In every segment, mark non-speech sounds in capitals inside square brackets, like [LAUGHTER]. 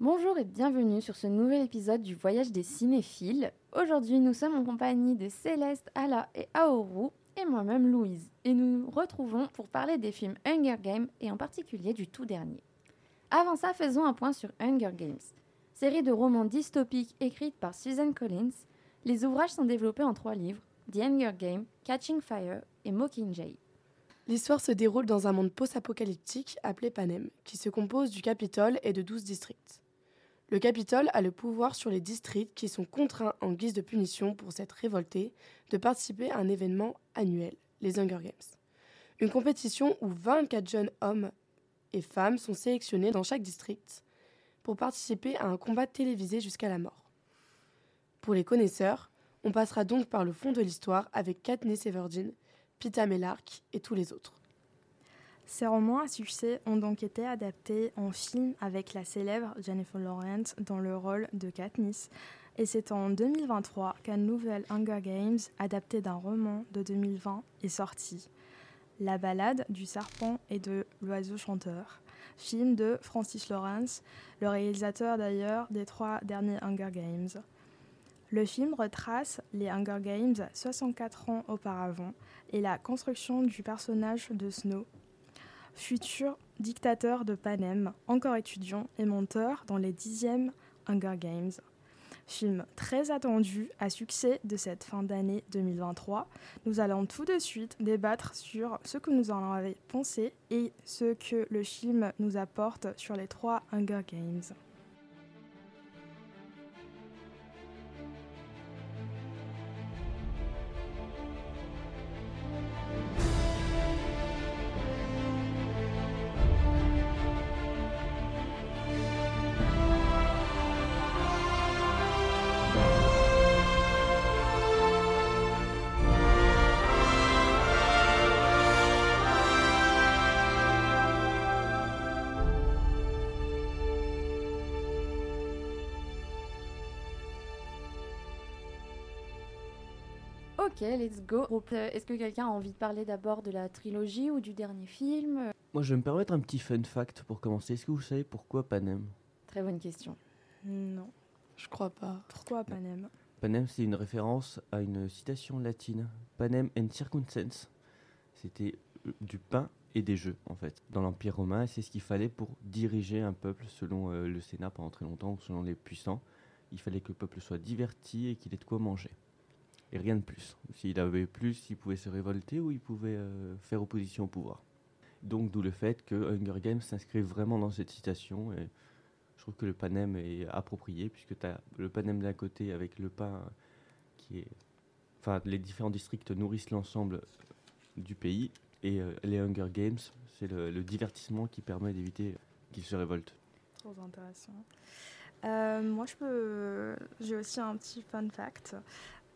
Bonjour et bienvenue sur ce nouvel épisode du Voyage des cinéphiles. Aujourd'hui, nous sommes en compagnie de Céleste, Ala et Aoru, et moi-même Louise. Et nous nous retrouvons pour parler des films Hunger Games et en particulier du tout dernier. Avant ça, faisons un point sur Hunger Games. Série de romans dystopiques écrite par Susan Collins, les ouvrages sont développés en trois livres The Hunger Games, Catching Fire et Mockingjay. L'histoire se déroule dans un monde post-apocalyptique appelé Panem, qui se compose du Capitole et de 12 districts. Le Capitole a le pouvoir sur les districts qui sont contraints en guise de punition pour s'être révoltés de participer à un événement annuel, les Hunger Games. Une compétition où 24 jeunes hommes et femmes sont sélectionnés dans chaque district pour participer à un combat télévisé jusqu'à la mort. Pour les connaisseurs, on passera donc par le fond de l'histoire avec Katniss Everdeen, Pita Mellark et tous les autres. Ces romans à succès ont donc été adaptés en film avec la célèbre Jennifer Lawrence dans le rôle de Katniss. Et c'est en 2023 qu'un nouvel Hunger Games, adapté d'un roman de 2020, est sorti. La balade du serpent et de l'oiseau chanteur, film de Francis Lawrence, le réalisateur d'ailleurs des trois derniers Hunger Games. Le film retrace les Hunger Games 64 ans auparavant et la construction du personnage de Snow, futur dictateur de Panem, encore étudiant et monteur dans les dixièmes Hunger Games. Film très attendu à succès de cette fin d'année 2023. Nous allons tout de suite débattre sur ce que nous en avons pensé et ce que le film nous apporte sur les trois Hunger Games. Ok, let's go. Euh, Est-ce que quelqu'un a envie de parler d'abord de la trilogie ou du dernier film? Moi, je vais me permettre un petit fun fact pour commencer. Est-ce que vous savez pourquoi Panem? Très bonne question. Non. Je crois pas. Pourquoi Panem? Panem, c'est une référence à une citation latine. Panem and circumstance. C'était euh, du pain et des jeux, en fait, dans l'Empire romain. C'est ce qu'il fallait pour diriger un peuple selon euh, le Sénat pendant très longtemps, ou selon les puissants. Il fallait que le peuple soit diverti et qu'il ait de quoi manger. Et rien de plus. S'il avait plus, il pouvait se révolter ou il pouvait euh, faire opposition au pouvoir. Donc d'où le fait que Hunger Games s'inscrit vraiment dans cette citation. Et je trouve que le panem est approprié, puisque tu as le panem d'un côté avec le pain qui est... Enfin, les différents districts nourrissent l'ensemble du pays. Et euh, les Hunger Games, c'est le, divertissement qui permet d'éviter qu'ils se révoltent. Trop intéressant. Euh, moi, je peux. J'ai aussi un petit fun fact.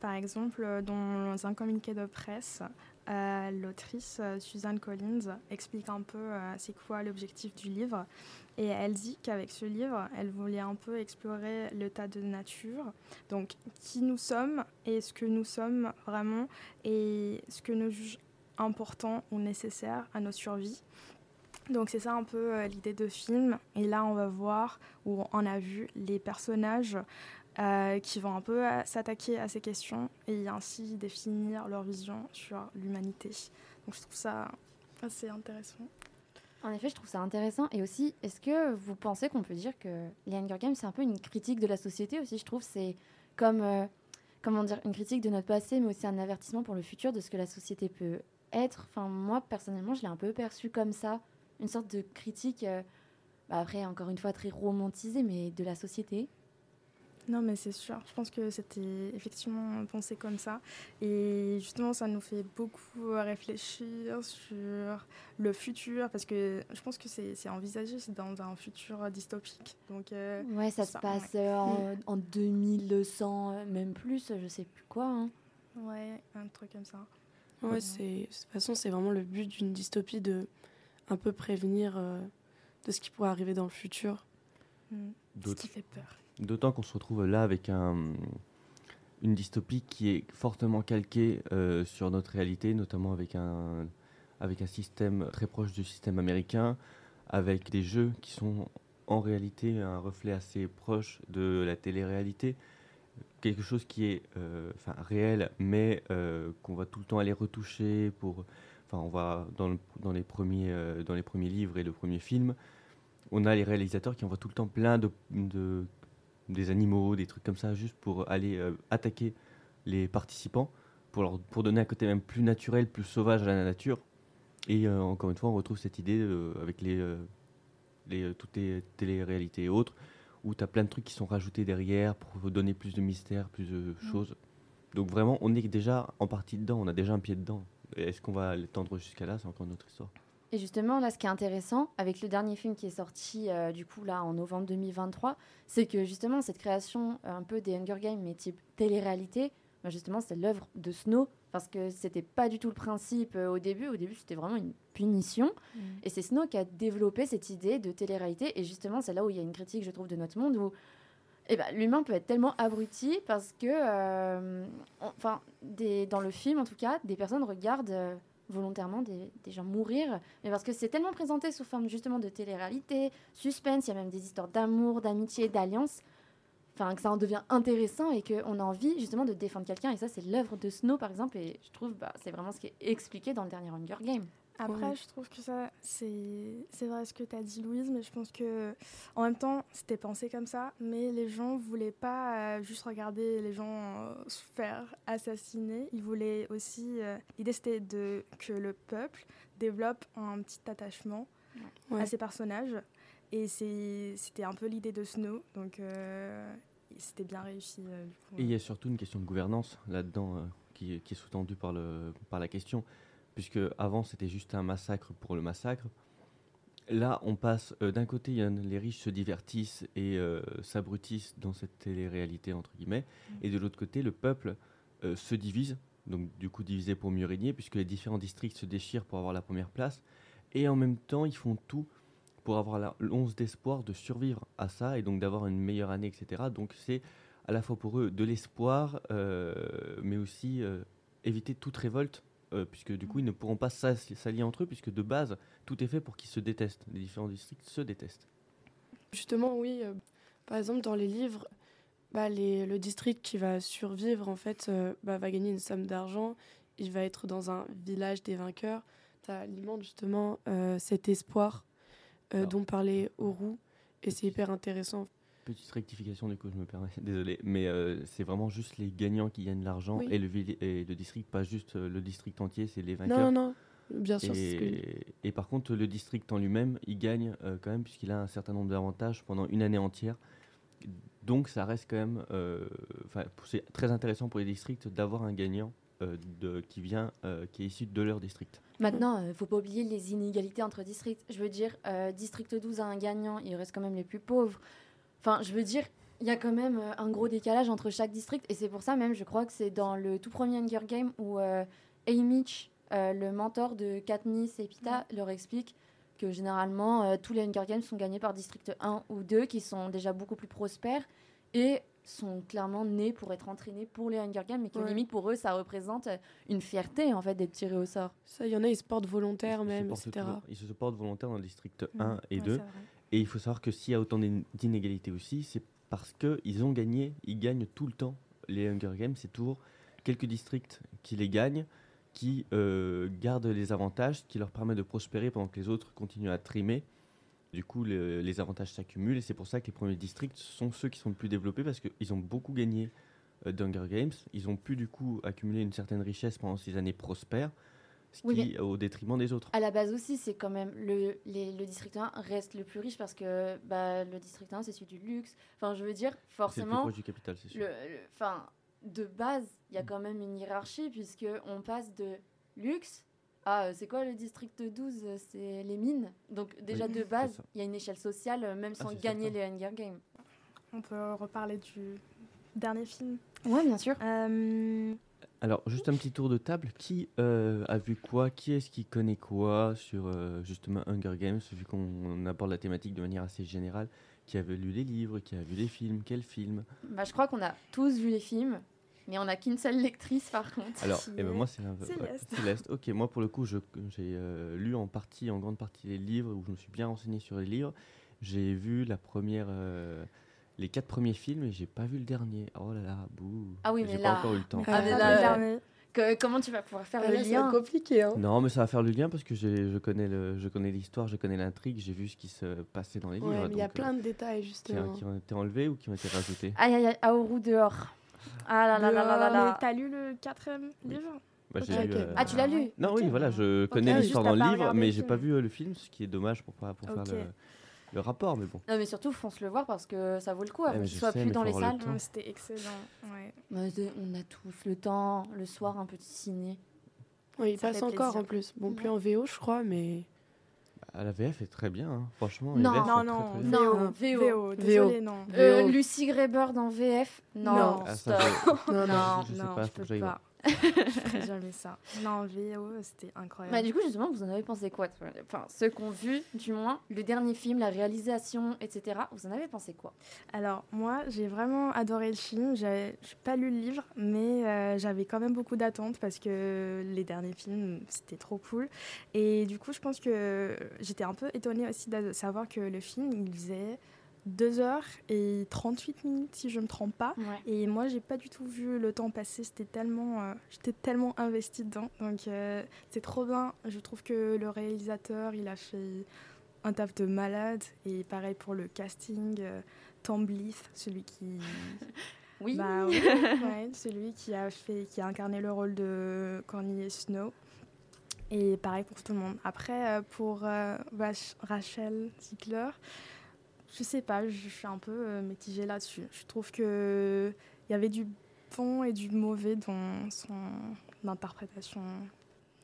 Par exemple, dans un communiqué de presse, euh, l'autrice euh, Suzanne Collins explique un peu euh, c'est quoi l'objectif du livre. Et elle dit qu'avec ce livre, elle voulait un peu explorer l'état de nature, donc qui nous sommes et ce que nous sommes vraiment et ce que nous juge important ou nécessaire à notre survie. Donc c'est ça un peu euh, l'idée de film. Et là, on va voir, ou on a vu, les personnages euh, qui vont un peu euh, s'attaquer à ces questions et ainsi définir leur vision sur l'humanité. Donc je trouve ça assez intéressant. En effet, je trouve ça intéressant. Et aussi, est-ce que vous pensez qu'on peut dire que les Hunger Games, c'est un peu une critique de la société aussi Je trouve? C'est comme, euh, comment dire, une critique de notre passé, mais aussi un avertissement pour le futur de ce que la société peut être. Enfin, moi, personnellement, je l'ai un peu perçu comme ça. Une sorte de critique, bah, après, encore une fois, très romantisée, mais de la société. Non, mais c'est sûr. Je pense que c'était effectivement pensé comme ça. Et justement, ça nous fait beaucoup réfléchir sur le futur, parce que je pense que c'est c'est envisagé c'est dans un futur dystopique. Donc, euh, Ouais, ça se passe ouais. euh, en, en 2100, euh, même plus, je sais plus quoi. hein. ouais, un truc comme ça. Ouais, Ouais. c'est de toute façon, c'est vraiment le but d'une dystopie de un peu prévenir euh, de ce qui pourrait arriver dans le futur. Mm. Ce qui fait peur. D'autant qu'on se retrouve là avec un, une dystopie qui est fortement calquée euh, sur notre réalité, notamment avec un, système très proche du système américain, avec des jeux qui sont en réalité un reflet assez proche de la télé-réalité. Quelque chose qui est euh, enfin, réel, mais euh, qu'on va tout le temps aller retoucher. Enfin, on va dans, le- dans, les premiers, dans les premiers livres et le premier film, on a les réalisateurs qui envoient tout le temps plein de- des animaux, des trucs comme ça, juste pour aller euh, attaquer les participants, pour, leur, pour donner un côté même plus naturel, plus sauvage à la nature. Et euh, encore une fois, on retrouve cette idée euh, avec les, les, toutes les télé-réalités et autres, où tu as plein de trucs qui sont rajoutés derrière pour donner plus de mystère, plus de choses. Donc vraiment, on est déjà en partie dedans, on a déjà un pied dedans. Est-ce qu'on va l'étendre jusqu'à là? C'est encore une autre histoire. Et justement, là, ce qui est intéressant avec le dernier film qui est sorti, euh, du coup, là, en novembre 2023, c'est que justement, cette création euh, un peu des Hunger Games, mais type télé-réalité, bah, justement, c'est l'œuvre de Snow, parce que c'était pas du tout le principe euh, au début. Au début, c'était vraiment une punition. Et c'est Snow qui a développé cette idée de télé-réalité. Et justement, c'est là où il y a une critique, je trouve, de notre monde, où eh ben, l'humain peut être tellement abruti parce que, enfin, dans le film, en tout cas, des personnes regardent volontairement des, gens mourir, mais parce que c'est tellement présenté sous forme justement de télé-réalité, suspense, il y a même des histoires d'amour, d'amitié, d'alliance, enfin, que ça en devient intéressant et qu'on a envie justement de défendre quelqu'un. Et ça, c'est l'œuvre de Snow, par exemple, et je trouve bah, c'est vraiment ce qui est expliqué dans le dernier Hunger Game. Après, je trouve que ça, c'est c'est vrai ce que tu as dit, Louise, mais je pense que en même temps, c'était pensé comme ça, mais les gens voulaient pas euh, juste regarder les gens euh, se faire assassiner. Ils voulaient aussi. euh, L'idée, c'était de que le peuple développe un petit attachement Ouais. à ces personnages. Et c'est- c'était un peu l'idée de Snow, donc euh, c'était bien réussi. euh, du coup. Et il y a surtout une question de gouvernance là-dedans euh, qui, est- qui est sous-tendue par, le, par la question, puisque avant c'était juste un massacre pour le massacre. Là, on passe euh, d'un côté, les riches se divertissent et euh, s'abrutissent dans cette télé-réalité entre guillemets, et de l'autre côté, le peuple euh, se divise, donc du coup divisé pour mieux régner, puisque les différents districts se déchirent pour avoir la première place, et en même temps, ils font tout pour avoir l'once d'espoir de survivre à ça et donc d'avoir une meilleure année, etc. Donc c'est à la fois pour eux de l'espoir, mais aussi éviter toute révolte, euh, puisque du coup ils ne pourront pas s'allier entre eux, puisque de base tout est fait pour qu'ils se détestent. Les différents districts se détestent. Justement, oui. euh, par exemple, dans les livres, bah, les- le district qui va survivre, en fait, euh, bah, va gagner une somme d'argent. Il va être dans un village des vainqueurs. Tu alimente justement cet espoir dont parlait Oru. Et c'est hyper intéressant. Petite rectification du coup, je me permets, [LAUGHS] désolé, mais euh, c'est vraiment juste les gagnants qui gagnent l'argent Oui. et, le villi- et le district, pas juste euh, le district entier, c'est les vainqueurs. Non, non, non. Bien sûr, que. Et, par contre, le district en lui-même, il gagne euh, quand même puisqu'il a un certain nombre d'avantages pendant une année entière. Donc ça reste quand même, euh, c'est très intéressant pour les districts d'avoir un gagnant euh, de, qui vient, euh, qui est issu de leur district. Maintenant, il ne faut pas oublier les inégalités entre districts. Je veux dire, euh, district 12 a un gagnant, il reste quand même les plus pauvres. Enfin, je veux dire, il y a quand même euh, un gros décalage entre chaque district. Et c'est pour ça même, je crois que c'est dans le tout premier Hunger Game où euh, Haymitch, euh, le mentor de Katniss et Pita, leur explique que généralement, euh, tous les Hunger Games sont gagnés par district 1 ou 2 qui sont déjà beaucoup plus prospères et sont clairement nés pour être entraînés pour les Hunger Games, mais que Ouais. limite pour eux, ça représente une fierté en fait d'être tiré au sort. Ça, il y en a, ils se portent volontaires Ils se même, portent etc. Ils se portent volontaires dans le district Mm. 1 et Ouais, 2. Et il faut savoir que s'il y a autant d'in- d'inégalités aussi, c'est parce qu'ils ont gagné, ils gagnent tout le temps. Les Hunger Games, c'est toujours quelques districts qui les gagnent, qui euh, gardent les avantages, qui leur permet de prospérer pendant que les autres continuent à trimer. Du coup, le- les avantages s'accumulent et c'est pour ça que les premiers districts sont ceux qui sont le plus développés parce qu'ils ont beaucoup gagné euh, d'Hunger Games. Ils ont pu du coup accumuler une certaine richesse pendant ces années prospères, ce Oui, qui au détriment des autres. À la base aussi, c'est quand même le, les- le district 1 reste le plus riche parce que bah, le district 1 c'est celui du luxe. Enfin, je veux dire, C'est le plus forcément, proche du capital, c'est sûr. enfin, de base, il y a quand même une hiérarchie puisque on passe de luxe à euh, c'est quoi le district 12 euh, C'est les mines. Donc déjà Oui, de base, il y a une échelle sociale euh, même sans c'est gagner certain. les Hunger Games. On peut reparler du dernier film. Ouais, bien sûr. Euh, Alors, juste un petit tour de table. Qui euh, a vu quoi? Qui est-ce qui connaît quoi sur euh, justement Hunger Games Vu qu'on aborde la thématique de manière assez générale? Qui a lu les livres Qui a vu les films Quel film Bah, je crois qu'on a tous vu les films, mais on n'a qu'une seule lectrice par contre. Alors, eh ben moi, c'est un peu- Céleste. Céleste. Ok, moi, pour le coup, j'ai euh, lu en partie, en grande partie, les livres où je me suis bien renseigné sur les livres. J'ai vu la première, euh, les quatre premiers films et j'ai pas vu le dernier. Oh là là, bouh. Ah oui, J'ai mais pas là- encore eu le temps. Ah, mais pas là, vu le euh, dernier Que- comment tu vas pouvoir faire Ah, le là, c'est lien compliqué. Hein. Non, mais ça va faire le lien parce que j'ai- je connais le, je connais l'histoire, je connais l'intrigue, j'ai vu ce qui se passait dans les livres. Ouais, il y a plein euh, de détails qui, justement. qui ont été enlevés ou qui ont été rajoutés. Aïe aïe aïe, Aoru dehors. Ah là là là là là là. t'as lu le quatrième Oui. livre? Bah, j'ai lu, ok. euh, Ah, tu l'as lu? Non, oui, voilà, je connais Ah, l'histoire dans le pas livre, mais j'ai film. pas vu euh, le film, ce qui est dommage pour, pas, pour faire le, le rapport, mais bon. Non mais surtout fonce le voir parce que ça vaut le coup avant qu'il je soit sais, plus dans les le salles. Ouais, C'était excellent. Ouais. C'est- on a tous le temps, le soir un peu de ciné. Oui, il Ça passe encore plaisir. en plus. Bon, Ouais. plus en VO, je crois, mais. Ah, la VF est très bien, hein. franchement. Non. VF Non, sont non, très, très Non. VO. VO. VO. Désolé, non. Euh, VO. Lucy Greybird en VF Non, Non. Ah, ça, stop. je- Non, non. Non. je sais non, pas, je faut que peux j'aille pas. [LAUGHS] je ferai jamais ça. Non, VO, c'était incroyable. Bah, du coup, justement, vous en avez pensé quoi Enfin, ceux qu'on vu, du moins, le dernier film, la réalisation, etc. Vous en avez pensé quoi? Alors, moi, j'ai vraiment adoré le film. J'ai pas lu le livre, mais euh, j'avais quand même beaucoup d'attentes parce que les derniers films, c'était trop cool. Et du coup, je pense que j'étais un peu étonnée aussi de savoir que le film, il faisait 2 heures et 38 minutes, si je me trompe pas. Ouais. Et moi, j'ai pas du tout vu le temps passer. C'était tellement, euh, j'étais tellement investie dedans. Donc, euh, c'est trop bien. Je trouve que le réalisateur, il a fait un taf de malade. Et pareil pour le casting. euh, Tom Blyth, celui qui, [LAUGHS] Oui. bah ouais, celui qui a fait, qui a incarné le rôle de Cornelius Snow. Et pareil pour tout le monde. Après, pour Rach- Rachel Ziegler, je sais pas, je suis un peu euh, mitigée là-dessus. Je trouve que il y avait du bon et du mauvais dans son interprétation.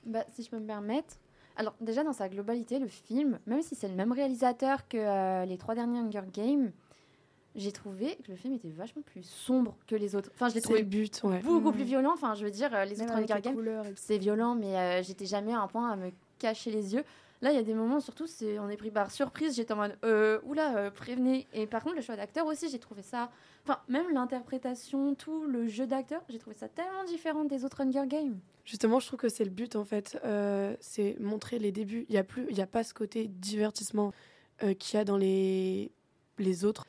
Bah, si je peux me permettre. Alors, déjà, dans sa globalité, le film, même si c'est le même réalisateur que euh, les trois derniers Hunger Games, j'ai trouvé que le film était vachement plus sombre que les autres. Enfin, je l'ai trouvé le but, ouais. beaucoup plus violent. Enfin, je veux dire, euh, les Même autres Hunger Games, c'est violent, mais euh, j'étais jamais à un point à me cacher les yeux. Là, il y a des moments, surtout, on est pris par surprise. J'étais en mode, euh, oula, euh, prévenez. Et par contre, le choix d'acteur aussi, j'ai trouvé ça. Enfin, même l'interprétation, tout le jeu d'acteur, j'ai trouvé ça tellement différent des autres Hunger Games. Justement, je trouve que c'est le but en fait. Euh, c'est montrer les débuts. Il n'y a, plus- y a pas ce côté divertissement euh, qu'il y a dans les, les autres.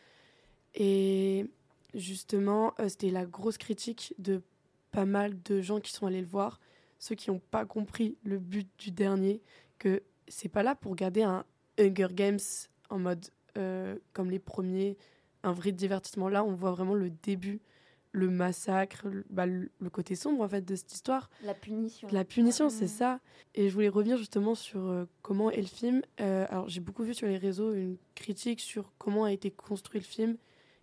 Et justement, c'était la grosse critique de pas mal de gens qui sont allés le voir. Ceux qui n'ont pas compris le but du dernier, que c'est pas là pour garder un Hunger Games en mode euh, comme les premiers, un vrai divertissement. Là, on voit vraiment le début, le massacre, le, bah, le- côté sombre en fait de cette histoire. La punition. La punition, c'est ça. Et je voulais revenir justement sur euh, comment est le film. Euh, alors, j'ai beaucoup vu sur les réseaux une critique sur comment a été construit le film,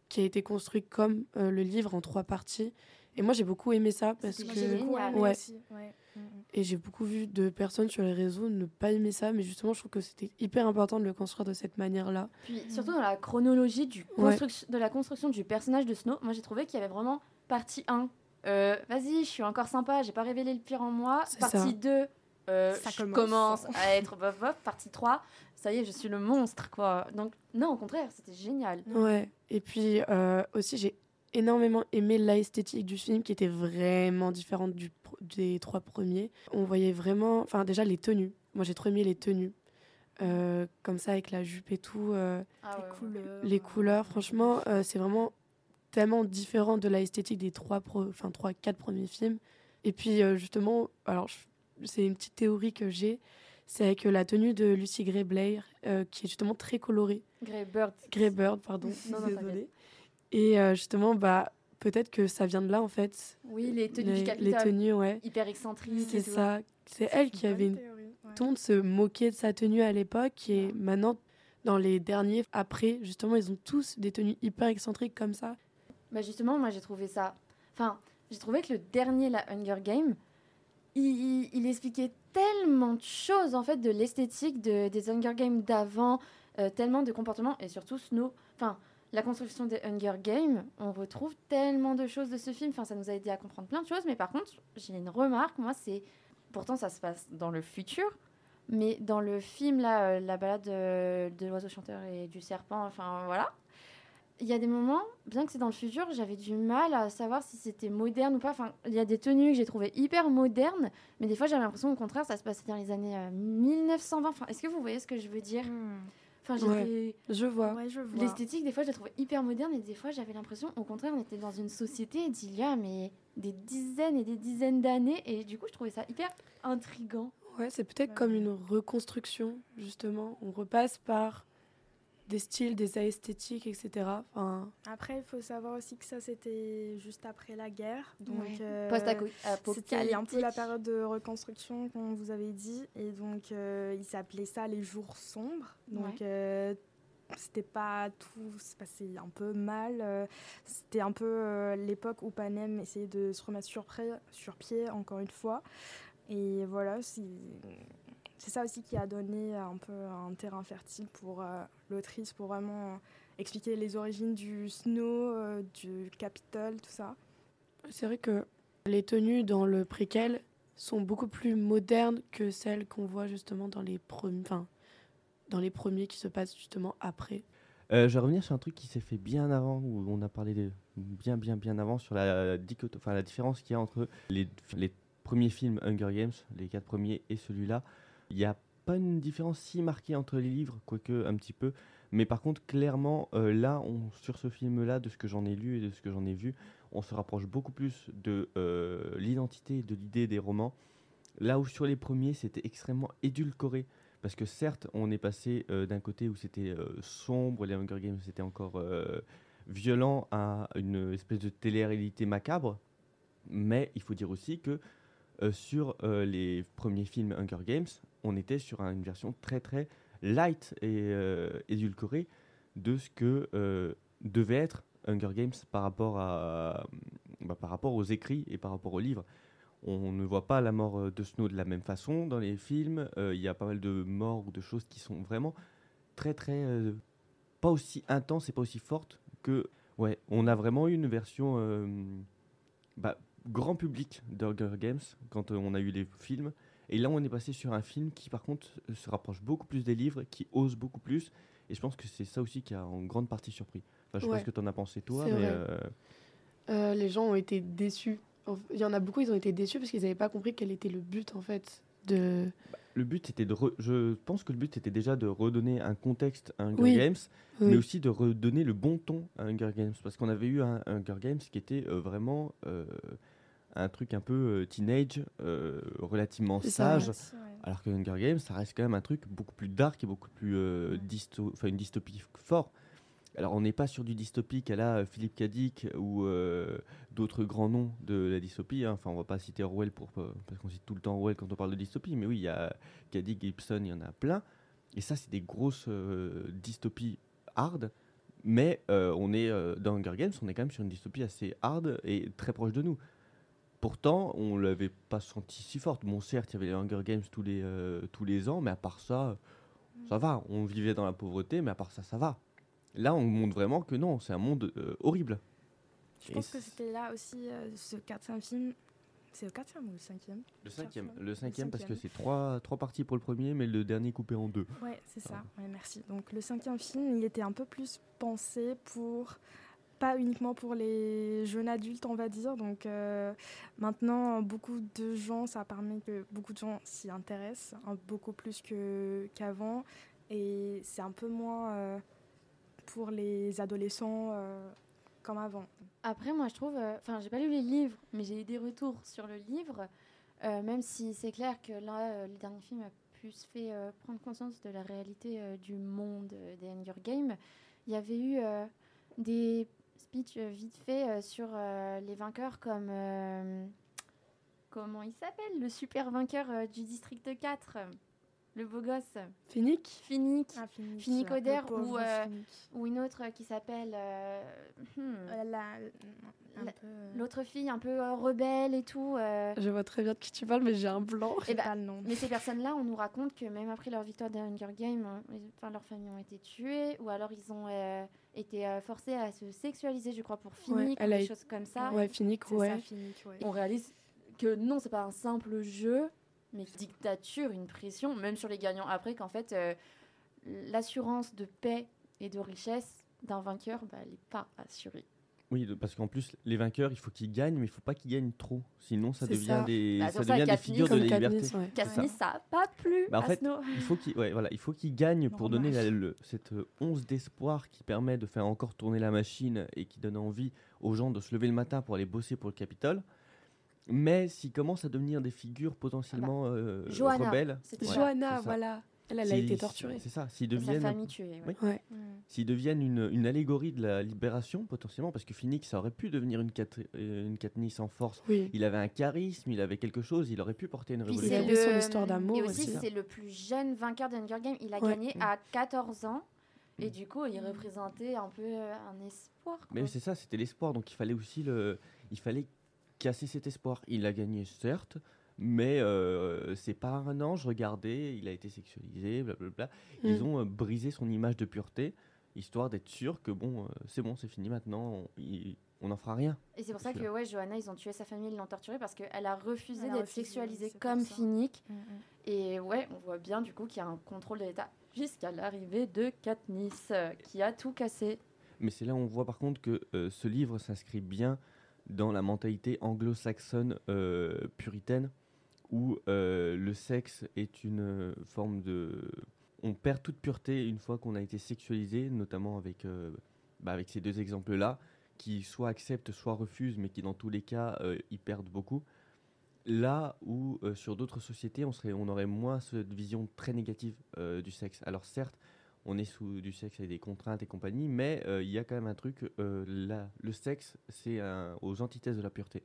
qui a été construit comme le livre en trois parties. Et moi, j'ai beaucoup aimé ça parce que. j'ai génial. beaucoup aimé Ouais. aussi. Ouais. Mm, mm. Et j'ai beaucoup vu de personnes sur les réseaux ne pas aimer ça, mais justement, je trouve que c'était hyper important de le construire de cette manière-là. Puis surtout dans la chronologie du Ouais. de la construction du personnage de Snow, moi j'ai trouvé qu'il y avait vraiment partie 1. euh, Vas-y, je suis encore sympa, j'ai pas révélé le pire en moi. C'est Partie ça. 2, euh, Ça je commence. commence à être bof bof. Partie 3, ça y est, je suis le monstre quoi. Donc, non, au contraire, c'était génial. Ouais. Et puis euh, aussi, j'ai énormément aimé l'esthétique du film qui était vraiment différente du, des trois premiers. On voyait vraiment, enfin déjà les tenues. Moi, j'ai trop aimé les tenues. Euh, comme ça, avec la jupe et tout. euh, Ah Les couleurs. les couleurs, franchement, euh, c'est vraiment tellement différent de l'esthétique des trois, pro- enfin trois, quatre premiers films. Et puis euh, justement, alors c'est une petite théorie que j'ai, c'est avec la tenue de Lucy Gray Blair, euh, qui est justement très colorée. Grey Bird. Grey Bird, pardon. [LAUGHS] Non, non, désolée. Et euh, justement, bah peut-être que ça vient de là en fait. Oui, les tenues les, du les Capitole. tenues, ouais. Hyper excentriques. C'est ça. C'est elle qui avait une théorie, ouais. ton de se moquer de sa tenue à l'époque et maintenant dans les derniers après justement ils ont tous des tenues hyper excentriques comme ça Bah justement, moi j'ai trouvé ça. Enfin, j'ai trouvé que le dernier, la Hunger Game, il, il- il expliquait tellement de choses en fait de l'esthétique de, des Hunger Games d'avant, euh, tellement de comportements et surtout Snow. Enfin, la construction des Hunger Games, on retrouve tellement de choses de ce film. Enfin, ça nous a aidé à comprendre plein de choses. Mais par contre, j'ai une remarque. Moi, c'est pourtant ça se passe dans le futur. Mais dans le film, là, euh, la balade euh, de l'oiseau chanteur et du serpent, enfin voilà, il y a des moments, bien que c'est dans le futur, j'avais du mal à savoir si c'était moderne ou pas. Enfin, il y a des tenues que j'ai trouvées hyper modernes, mais des fois j'avais l'impression au contraire ça se passait dans les années euh, 1920. Enfin, est-ce que vous voyez ce que je veux dire? Mm. Enfin, Ouais. Je vois. Ouais, je vois. L'esthétique, des fois, je la trouvais hyper moderne et des fois, j'avais l'impression, au contraire, on était dans une société d'il y a mais des dizaines et des dizaines d'années et du coup, je trouvais ça hyper intrigant. Ouais, c'est peut-être Ouais. comme une reconstruction, justement. On repasse par des styles, des esthétiques, etc. Enfin, Après, il faut savoir aussi que ça, c'était juste après la guerre. Donc, Ouais. euh. C'était un peu la période de reconstruction, comme vous avez dit. Et donc, euh, ils s'appelaient ça les jours sombres. Donc, Ouais. euh, c'était pas tout se passait un peu mal. euh, c'était un peu euh, l'époque où Panem essayait de se remettre sur, sur pied, encore une fois. Et voilà, c'est c'est ça aussi qui a donné un peu un terrain fertile pour euh, l'autrice, pour vraiment euh, expliquer les origines du Snow, euh, du Capitole, tout ça. c'est vrai que les tenues dans le préquel sont beaucoup plus modernes que celles qu'on voit justement dans les premiers, enfin, dans les premiers qui se passent justement après. Euh, je vais revenir sur un truc qui s'est fait bien avant, où on a parlé de, bien, bien, bien avant, sur la, la différence qu'il y a entre les, les premiers films Hunger Games, les quatre premiers, et celui-là. Il n'y a pas une différence si marquée entre les livres, quoique un petit peu. Mais par contre, clairement, euh, là, sur ce film-là, de ce que j'en ai lu et de ce que j'en ai vu, on se rapproche beaucoup plus de euh, l'identité et de l'idée des romans. Là où sur les premiers, c'était extrêmement édulcoré. Parce que certes, on est passé euh, d'un côté où c'était sombre, les Hunger Games c'était encore violent, à une espèce de télé-réalité macabre. Mais il faut dire aussi que sur les premiers films Hunger Games, on était sur un- une version très très light et euh, édulcorée de ce que euh, devait être Hunger Games par rapport, à, bah, par rapport aux écrits et par rapport aux livres. On ne voit pas la mort euh, de Snow de la même façon dans les films. Il y a pas mal de morts ou de choses qui sont vraiment très très pas aussi intenses et pas aussi fortes que ouais. On a vraiment eu une version bah, grand public d'Hunger Games quand on a eu les films. Et là, on est passé sur un film qui, par contre, euh, se rapproche beaucoup plus des livres, qui ose beaucoup plus. Et je pense que c'est ça aussi qui a en grande partie surpris. Enfin, je sais pas ce que tu en as pensé, toi, mais euh, Euh, les gens ont été déçus. Il y en a beaucoup, ils ont été déçus parce qu'ils n'avaient pas compris quel était le but en fait de. le but c'était de. re- Je pense que le but était déjà de redonner un contexte à Hunger Oui. Games, Oui. mais aussi de redonner le bon ton à Hunger Games. Parce qu'on avait eu un Hunger Games qui était euh, vraiment un truc un peu euh, teenage, euh, relativement sage. Alors que Hunger Games, ça reste quand même un truc beaucoup plus dark et beaucoup plus euh, dysto- enfin une dystopie fort. Alors on n'est pas sur du dystopique à la euh, Philippe Cadic ou euh, d'autres grands noms de la dystopie. hein. Enfin on va pas citer Orwell pour parce qu'on cite tout le temps Orwell quand on parle de dystopie, mais oui il y a Cadic, Gibson, il y en a plein. Et ça c'est des grosses euh, dystopies hard. Mais on est dans Hunger Games, on est quand même sur une dystopie assez hard et très proche de nous. Pourtant, on l'avait pas senti si forte. Bon, certes, il y avait les Hunger Games tous les, euh, tous les ans, mais à part ça, ça va. On vivait dans la pauvreté, mais à part ça, ça va. Là, on montre vraiment que non, c'est un monde euh, horrible. Je Et pense que c'était là aussi euh, ce quatrième film. C'est le quatrième ou le cinquième? Le cinquième, le cinquième parce que c'est trois, trois parties pour le premier, mais le dernier coupé en deux. Ouais, c'est ça. Ah. Ouais, merci. Donc le cinquième film, il était un peu plus pensé pour pas uniquement pour les jeunes adultes, on va dire. Donc euh, maintenant, beaucoup de gens, ça permet que beaucoup de gens s'y intéressent, hein, beaucoup plus qu'avant, et c'est un peu moins euh, pour les adolescents euh, comme avant. Après, moi, je trouve. Enfin, j'ai pas lu les livres, mais j'ai eu des retours sur le livre. même si c'est clair que là, le dernier film a plus fait prendre conscience de la réalité du monde des Hunger Games. Il y avait eu des speeches euh, vite fait euh, sur euh, les vainqueurs comme. comment il s'appelle Le super vainqueur du district 4, le beau gosse, Finnick Finnick. Ah, Oder pauvre ou, euh, Finnick. Ou une autre qui s'appelle. euh, hmm, Euh, la- un la- peu, euh, L'autre fille un peu euh, rebelle et tout. euh. Je vois très bien de qui tu parles, mais j'ai un blanc. j'ai Eh ben, pas le nom. Mais ces personnes-là, on nous raconte que même après leur victoire des Hunger Games, hein, enfin, leurs familles ont été tuées, ou alors ils ont euh, été euh, forcés à se sexualiser, je crois, pour finir, elle a des choses comme ça. Ouais, ouais. ça, ouais. On réalise que non, c'est pas un simple jeu, mais dictature, une pression, même sur les gagnants après, qu'en fait, euh, l'assurance de paix et de richesse d'un vainqueur, bah, elle n'est pas assurée. Oui, de- parce qu'en plus, les vainqueurs, il faut qu'ils gagnent, mais il faut pas qu'ils gagnent trop. Sinon, ça devient ça. des, Bah, ça ça, devient des figures de Comme la liberté. Ouais. Katniss, ça a pas plu Bah, en à fait, Snow. Il faut qu'ils ouais, voilà, il faut qu'ils gagnent pour donner la- le- cette euh, once d'espoir qui permet de faire encore tourner la machine et qui donne envie aux gens de se lever le matin pour aller bosser pour le Capitole. Mais s'ils commencent à devenir des figures potentiellement euh, Ah bah, Johanna, rebelles, c'était ouais. Johanna, voilà. Elle, elle a été torturée. C'est ça, s'ils deviennent, famille tuée. ouais. Oui. Ouais. Mm. s'ils deviennent une, une allégorie de la libération potentiellement, parce que Phoenix ça aurait pu devenir une, Kat- euh, une Katniss en force. Oui. Il avait un charisme, il avait quelque chose, il aurait pu porter une Puis Il révolution. c'est avait le- son histoire d'amour Et aussi, aussi. c'est le plus jeune vainqueur d'Hunger Games. Il a Ouais. gagné à 14 ans. Et Mm. du coup, il représentait un peu euh, un espoir. quoi. Mais c'est ça, c'était l'espoir. Donc il fallait aussi le, il fallait casser cet espoir. Il a gagné certes, mais euh, c'est pas un ange. Regardez, il a été sexualisé, blablabla. Ils Mm. ont euh, brisé son image de pureté, histoire d'être sûr que bon, euh, c'est bon, c'est fini maintenant. On, n'en fera rien. Et c'est pour ça que, ouais, Johanna, ils ont tué sa famille, ils l'ont torturée parce qu'elle a refusé d'être sexualisée comme. Finnick. Mm, mm. Et ouais, on voit bien du coup qu'il y a un contrôle de l'État jusqu'à l'arrivée de Katniss euh, qui a tout cassé. Mais c'est là où on voit par contre que euh, ce livre s'inscrit bien dans la mentalité anglo-saxonne euh, puritaine, où euh, le sexe est une euh, forme de... On perd toute pureté une fois qu'on a été sexualisé, notamment avec, bah, avec ces deux exemples-là, qui soit acceptent, soit refusent, mais qui dans tous les cas y perdent beaucoup. Là où sur d'autres sociétés, on, serait, on aurait moins cette vision très négative du sexe. Alors certes, on est sous du sexe avec des contraintes et compagnie, mais euh, il y a quand même un truc, euh, là, le sexe, c'est aux antithèses de la pureté.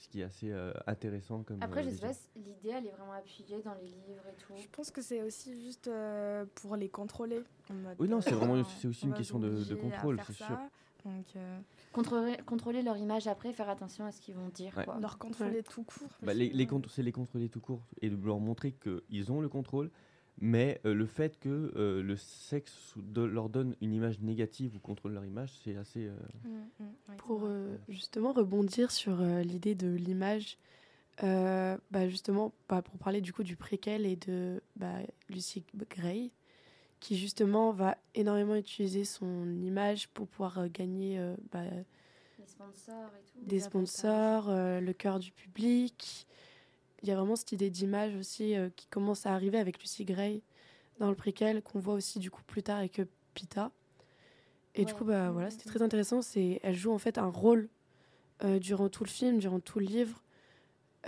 Ce qui est assez euh, intéressant comme. Après, euh, je sais vision. pas si l'idée elle est vraiment appuyée dans les livres et tout. Je pense que c'est aussi juste euh, pour les contrôler. Oui, non, c'est vraiment- c'est aussi une question de- contrôle, c'est sûr. Donc, euh, Contrôler, contrôler leur image après, faire attention à ce qu'ils vont dire. Ouais. Quoi. leur contrôler tout court. Bah, parce les, que, les contr- c'est les contrôler tout court et de leur montrer qu'ils ont le contrôle, mais euh, le fait que euh, le sexe de- leur donne une image négative ou contrôle leur image, c'est assez. euh, mm, mm, Pour euh, justement rebondir sur euh, l'idée de l'image, euh, bah, justement, bah, pour parler du coup du préquel et de bah, Lucy Gray, qui justement va énormément utiliser son image pour pouvoir euh, gagner euh, bah, Les sponsors et tout. des sponsors, euh, le cœur du public. Il y a vraiment cette idée d'image aussi euh, qui commence à arriver avec Lucy Gray dans le préquel, qu'on voit aussi du coup plus tard avec euh, Pita. Et du coup, bah, Mm, voilà, mm, c'était mm. très intéressant. C'est, elle joue en fait un rôle euh, durant tout le film, durant tout le livre,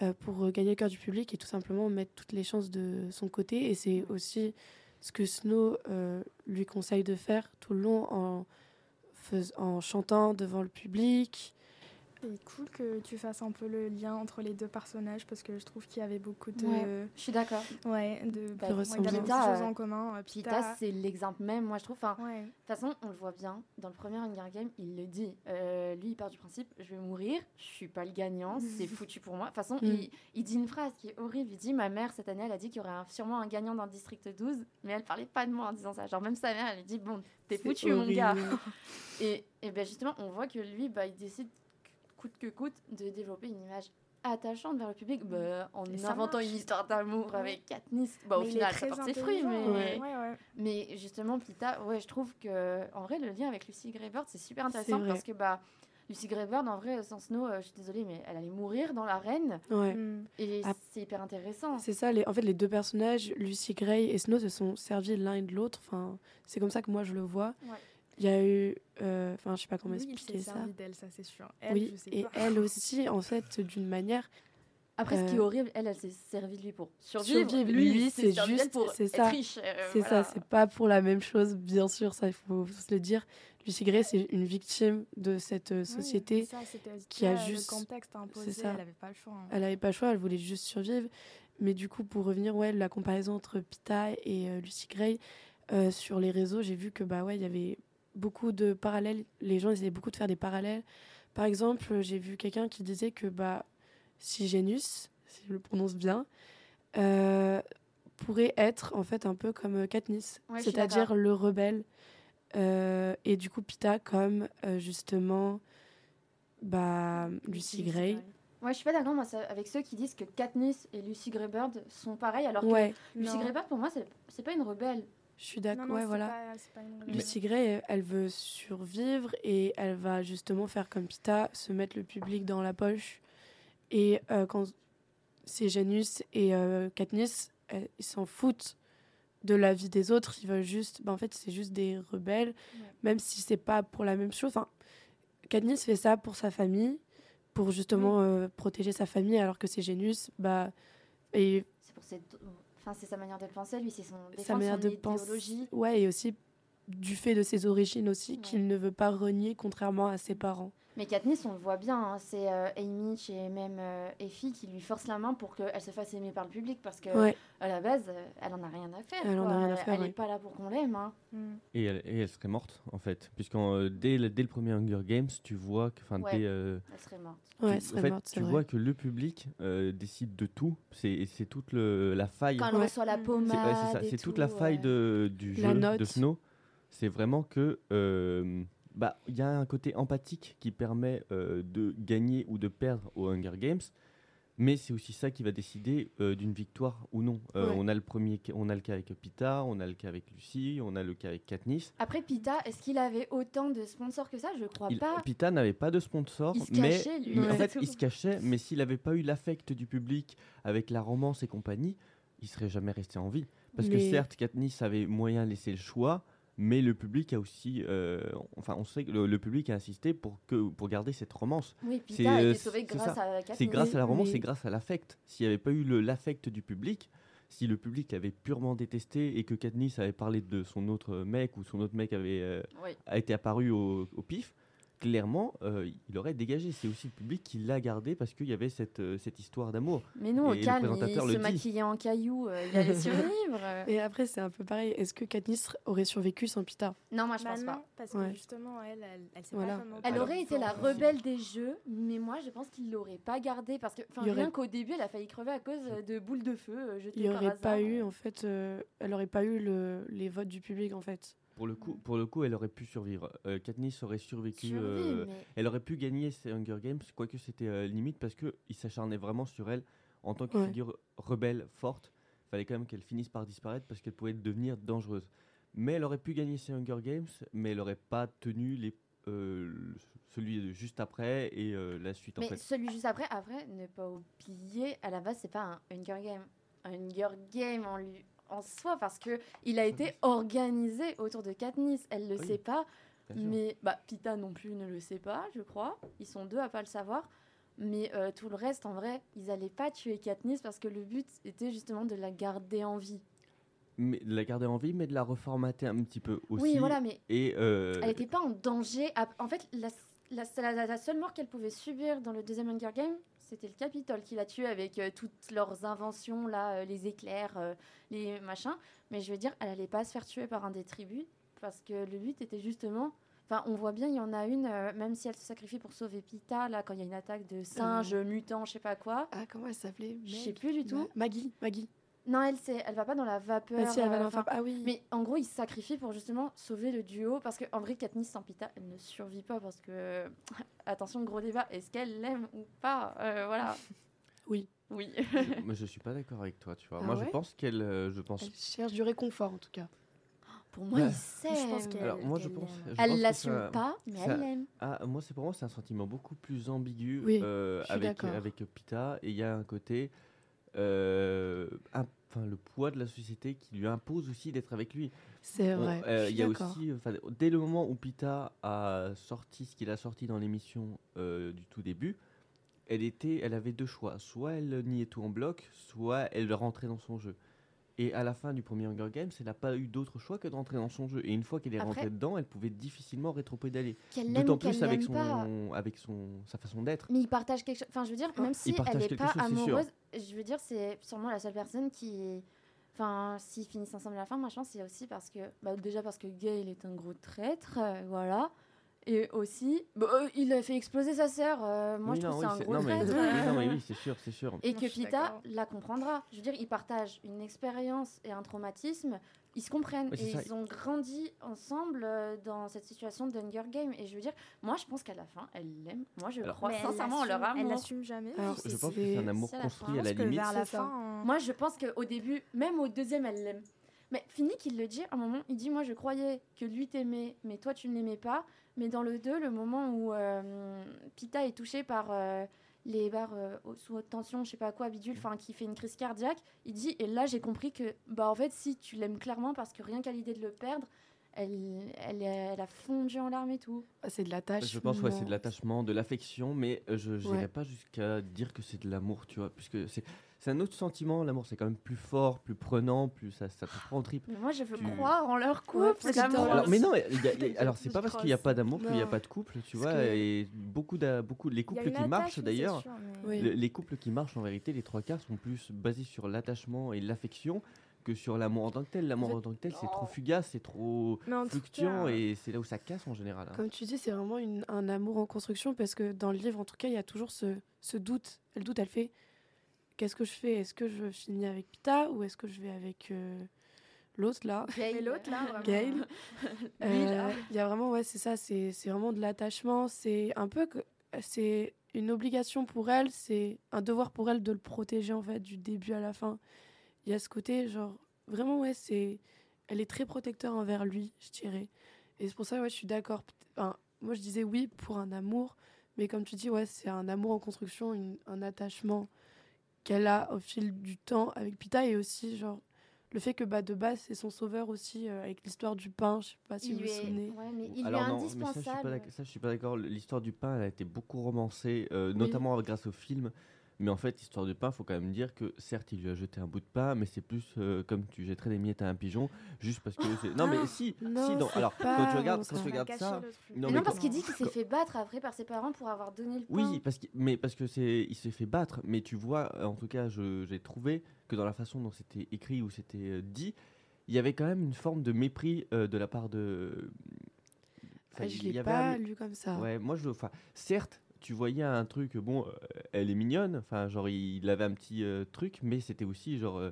euh, pour gagner le cœur du public et tout simplement mettre toutes les chances de son côté. Et c'est aussi ce que Snow euh, lui conseille de faire tout le long en chantant devant le public. C'est cool que tu fasses un peu le lien entre les deux personnages parce que je trouve qu'il y avait beaucoup de. Ouais. Je suis d'accord. Ouais, de. Bah, ouais, ressemblance. il y avait beaucoup de Pita, choses en commun. euh, Pita, Pita. c'est l'exemple même, moi je trouve. Enfin, Ouais. De toute façon, on le voit bien, dans le premier Hunger Game, il le dit. Euh, lui, il part du principe, je vais mourir, je suis pas le gagnant, [LAUGHS] c'est foutu pour moi. De toute façon, Mm. il, il dit une phrase qui est horrible. Il dit, ma mère, cette année, elle a dit qu'il y aurait un- sûrement un gagnant dans le district 12, mais elle parlait pas de moi en disant ça. Genre, même sa mère, elle lui dit, bon, t'es foutu, mon gars. Et, et ben justement, on voit que lui, bah, il décide, coûte que coûte, de développer une image attachante vers le public bah, en Et inventant marche. une histoire d'amour Ouais. avec Katniss. Bah, au Mais final, ça porte ses fruits, mais... intelligent, Ouais. ouais, ouais. Mais justement, Pita, ouais, je trouve que en vrai, le lien avec Lucy Greybird, c'est super intéressant parce que bah, Lucy Greybird, en vrai, sans Snow, euh, je suis désolée, mais elle allait mourir dans l'arène Ouais. Mm. et Ah. c'est hyper intéressant. C'est ça, les, en fait, les deux personnages, Lucy Gray et Snow, se sont servis l'un et de l'autre. Enfin, c'est comme ça que moi je le vois. Il y a eu. euh, Enfin, je sais pas comment expliquer s'est ça. servi d'elle, ça c'est sûr. Elle, oui, je sais et pas. elle [LAUGHS] aussi, en fait, d'une manière. Après, ce qui est Euh, horrible, elle, elle s'est servie de lui pour survivre. Survivre, lui, lui, c'est juste- pour c'est ça. euh, c'est voilà. ça, c'est pas pour la même chose, bien sûr, ça, il faut, faut se le dire. Lucy Gray, c'est une victime de cette euh, Oui, société. ça, qui a le juste- contexte imposé, c'est ça. elle avait pas le choix. hein. Elle avait pas le choix, elle voulait juste survivre. Mais du coup, pour revenir, ouais, la comparaison entre Pita et euh, Lucy Gray, euh, sur les réseaux, j'ai vu que bah ouais, il y avait beaucoup de parallèles. Les gens essayaient beaucoup de faire des parallèles. Par exemple, j'ai vu quelqu'un qui disait que bah, Sigenus, si je le prononce bien, euh, pourrait être en fait un peu comme euh, Katniss, Ouais, c'est-à-dire le rebelle. Euh, et du coup, Pita comme euh, justement bah, Lucy Gray. Ouais, je suis pas d'accord moi, avec ceux qui disent que Katniss et Lucy Greybird sont pareils, alors que Ouais, Lucy. Greybird, pour moi, c'est c'est pas une rebelle. Je suis d'accord. Ouais, voilà. pas- pas Lucy Gray, elle veut survivre et elle va justement faire comme Pita, se mettre le public dans la poche. Et euh, quand c'est Janus et euh, Katniss, euh, ils s'en foutent de la vie des autres. Ils veulent juste. ben, en fait, c'est juste des rebelles, même si c'est pas pour la même chose. Enfin, Katniss fait ça pour sa famille, pour justement euh, protéger sa famille, alors que c'est Janus, bah. Et C'est pour ses... Enfin, c'est sa manière de penser, lui, c'est son sa défendre manière son de idéologie. Ouais, et aussi du fait de ses origines aussi, Ouais. qu'il ne veut pas renier, contrairement à ses parents. Mais Katniss, on le voit bien, hein, c'est euh, Amy et même euh, Effie qui lui forcent la main pour qu'elle se fasse aimer par le public parce que Ouais, à la base, euh, elle en a rien à faire. Elle en a quoi. rien à faire, Elle ouais. est pas là pour qu'on l'aime. hein. Mm. Et elle, et elle serait morte, en fait. Puisqu'en euh, dès, le- dès le premier Hunger Games, tu vois que. Enfin, Ouais. dès, euh, Elle serait morte. ouais, tu, elle serait en fait, morte, tu vrai. vois que le public euh, décide de tout. C'est c'est toute le- la faille. Quand elle reçoit la Mm. C'est pommade. toute tout, la faille ouais. de, du La jeu de. Snow. C'est vraiment que euh, bah il y a un côté empathique qui permet euh, de gagner ou de perdre au Hunger Games, mais c'est aussi ça qui va décider euh, d'une victoire ou non. Ouais. On a le premier, on a le cas avec Pita, on a le cas avec Lucie, on a le cas avec Katniss. Après, Pita, est-ce qu'il avait autant de sponsors que ça? Je crois Il- pas. Pita n'avait pas de sponsor, Il se mais cachait, lui. mais en fait il se cachait. Mais s'il n'avait pas eu l'affect du public avec la romance et compagnie, il serait jamais resté en vie. Parce que certes, Katniss avait moyen de laisser le choix, mais le public a aussi, euh, enfin, on sait que le, le public a insisté pour que pour garder cette romance. Oui, C'est, euh, été sauvé c'est grâce ça. à Katniss. C'est grâce à la romance, c'est grâce à l'affect. S'il n'y avait pas eu l'affect du public, si le public avait purement détesté et que Katniss avait parlé de son autre mec ou son autre mec avait euh, Oui. a été apparu au, au pif, clairement, euh, il aurait dégagé. C'est aussi le public qui l'a gardé parce qu'il y avait cette, euh, cette histoire d'amour. Mais non, au Et le calme, il se maquillait en caillou, euh, il allait survivre. [LAUGHS] Et après, c'est un peu pareil. Est-ce que Katniss aurait survécu sans Pita? Non, moi je Bah pense non, pas. parce Ouais. que justement, elle, elle, elle Voilà. pas. Elle Alors, aurait été la rebelle des jeux, mais moi je pense qu'il l'aurait pas gardée parce que, aurait- rien qu'au début, elle a failli crever à cause de boules de feu euh, jetées Il n'y par aurait pas eu, en fait, euh, elle aurait pas eu le, les votes du public, en fait. Pour le coup, pour le coup elle aurait pu survivre. Euh, Katniss aurait survécu. Survie, euh, mais- Elle aurait pu gagner ces Hunger Games, quoique c'était euh, limite parce qu'il s'acharnait vraiment sur elle en tant que Ouais. figure rebelle forte. fallait quand même qu'elle finisse par disparaître parce qu'elle pouvait devenir dangereuse. Mais elle aurait pu gagner ces Hunger Games, mais elle n'aurait pas tenu les, euh, le- celui de juste après et euh, la suite en fait. celui juste après, après, ne pas oublier, à la base, c'est pas un Hunger Game. Un Hunger Game en, lui, en soi, parce que il a été organisé autour de Katniss. Elle le Oui, sait pas, mais bah, Pita non plus ne le sait pas, je crois. Ils sont deux à pas le savoir. Mais euh, tout le reste, en vrai, ils allaient pas tuer Katniss parce que le but était justement de la garder en vie. Mais de la garder en vie, mais de la reformater un petit peu aussi. Oui, voilà, mais Et euh, Elle n'était pas en danger. En fait, la, la- la- la seule mort qu'elle pouvait subir dans le deuxième Hunger Game, c'était le Capitole qui l'a tuée avec euh, toutes leurs inventions, là, euh, les éclairs, euh, les machins. Mais je veux dire, elle allait pas se faire tuer par un des tribus parce que le but était justement. Enfin, on voit bien, il y en a une, même si elle se sacrifie pour sauver Pita, là, quand il y a une attaque de singes, mutants, je sais pas quoi. Ah, comment elle s'appelait? Je sais plus du tout. Ma- Maggie, Maggie. Non, elle, c'est, elle va pas dans la vapeur. Ah, si, elle va euh, dans enfin, Fab- Ah oui. mais en gros, il se sacrifie pour justement sauver le duo. Parce qu'en vrai, Katniss sans Pita, elle ne survit pas. Parce que, [LAUGHS] attention, gros débat, est-ce qu'elle l'aime ou pas Euh, Voilà. [LAUGHS] Oui. Oui. je, moi, je suis pas d'accord avec toi, tu vois. Ah Moi, ouais je pense qu'elle, euh, je pense. Elle cherche du réconfort, en tout cas. [GASPS] pour moi, Ouais. il sait. Je pense qu'elle- moi, je pense. je Elle l'assume pas, mais ça- elle l'aime. Ah, moi, c'est pour moi, c'est un sentiment beaucoup plus ambigu Oui, euh, avec, d'accord. avec Pita. Et il y a un côté, euh, un- enfin, le poids de la société qui lui impose aussi d'être avec lui. C'est vrai. euh, Il y a aussi, enfin, dès le moment où Pita a sorti ce qu'il a sorti dans l'émission euh, du tout début, elle était, elle avait deux choix. Soit elle niait tout en bloc, soit elle rentrait dans son jeu. Et à la fin du premier Hunger Games, elle n'a pas eu d'autre choix que de rentrer dans son jeu. Et une fois qu'elle est Après- rentrée dedans, elle pouvait difficilement rétropédaler. D'autant plus avec l'aime pas. son, avec son, sa façon d'être. Mais ils partagent quelque chose. Enfin, je veux dire, même si elle n'est pas chose, amoureuse, je veux dire, c'est sûrement la seule personne qui. Enfin, s'ils finissent ensemble à la fin, moi je pense que c'est aussi parce que. Bah, déjà parce que Gail est un gros traître, euh, voilà. Et aussi, bah, euh, il a fait exploser sa sœur. euh, moi Oui, je non, trouve oui, que c'est un gros non, mais, [LAUGHS] oui, non, euh. mais oui, c'est sûr, c'est sûr. Et Non, que Pita la comprendra. Je veux dire, ils partagent une expérience et un traumatisme. Ils se comprennent et ça. ils ont grandi ensemble euh, dans cette situation d'Hunger Game. Et je veux dire, moi, je pense qu'à la fin, elle l'aime. Moi, je Alors- crois sincèrement en leur l'assume- Elle amour. l'assume jamais. Alors, Je pense que c'est- un amour construit à la limite. la ça. Moi, je pense qu'au début, même au deuxième, elle l'aime. Mais fini qu'il le dit, à un moment, il dit Moi, je croyais que lui t'aimait, mais toi, tu ne l'aimais pas. Mais dans le 2, le moment où euh, Pita est touché par euh, les barres euh, sous haute tension, je sais pas quoi, bidule, enfin, qui fait une crise cardiaque, il dit Et là, j'ai compris que, bah, en fait, si tu l'aimes clairement, parce que rien qu'à l'idée de le perdre, elle, elle, elle a fondu en larmes et tout. Ah, C'est de l'attachement. Je pense ouais, c'est de l'attachement, de l'affection, mais euh, je n'irai Ouais. pas jusqu'à dire que c'est de l'amour, tu vois, puisque c'est c'est un autre sentiment. L'amour, c'est quand même plus fort, plus prenant, plus ça, ça te prend au trip. Mais moi, je veux Tu- croire en leur couple. Ouais, Alors, mais non, il y a- [LAUGHS] il y a- alors c'est pas parce qu'il n'y a pas d'amour qu'il n'y a pas de couple, tu Parce vois, que- et beaucoup, beaucoup les couples qui marchent d'ailleurs. mais- les couples qui marchent en vérité, les trois quarts sont plus basés sur l'attachement et l'affection que sur l'amour en tant que tel. L'amour En tant que tel, c'est trop fugace, c'est trop fluctuant cas, et c'est là où ça casse en général. hein. Comme tu dis, c'est vraiment une- un amour en construction parce que dans le livre, en tout cas, il y a toujours ce, ce doute. Elle doute, elle fait qu'est-ce que je fais? Est-ce que je finis avec Pita ou est-ce que je vais avec euh, l'autre là? Gail. Mais l'autre, là, vraiment, Gail. [LAUGHS] Euh, Il y a vraiment, ouais, c'est ça, c'est c'est vraiment de l'attachement. C'est un peu que c'est une obligation pour elle, c'est un devoir pour elle de le protéger en fait du début à la fin. Il y a ce côté, genre, vraiment, ouais, c'est. Elle est très protecteur envers lui, je dirais. Et c'est pour ça, ouais, je suis d'accord. Enfin, moi, je disais oui pour un amour, mais comme tu dis, ouais, c'est un amour en construction, une- un attachement qu'elle a au fil du temps avec Pita et aussi, genre, le fait que bah, de base, c'est son sauveur aussi, euh, avec l'histoire du pain, je sais pas si il vous vous est, souvenez. ouais, mais il Alors est non, mais indispensable. d'ac- ça, je suis pas d'accord. L'histoire du pain, elle a été beaucoup romancée, euh, notamment grâce au film. Mais en fait, l'histoire du pain, faut quand même dire que certes, il lui a jeté un bout de pain, mais c'est plus euh, comme tu jetterais des miettes à un pigeon, juste parce que. c'est- Non, mais si, Non, si. non. Alors, quand tu regardes, quand ça. tu regardes ça. Non, Mais non, parce quand- qu'il dit qu'il s'est fait battre après par ses parents pour avoir donné le pain. Oui, parce que, mais parce que c'est, il s'est fait battre. Mais tu vois, en tout cas, je- j'ai trouvé que dans la façon dont c'était écrit ou c'était euh, dit, il y avait quand même une forme de mépris euh, de la part de. Enfin, Ah, je l'ai pas un- lu comme ça. Ouais, moi je. Enfin, certes, tu voyais un truc. Bon, euh, elle est mignonne. Enfin, genre il avait un petit euh, truc, mais c'était aussi genre. euh,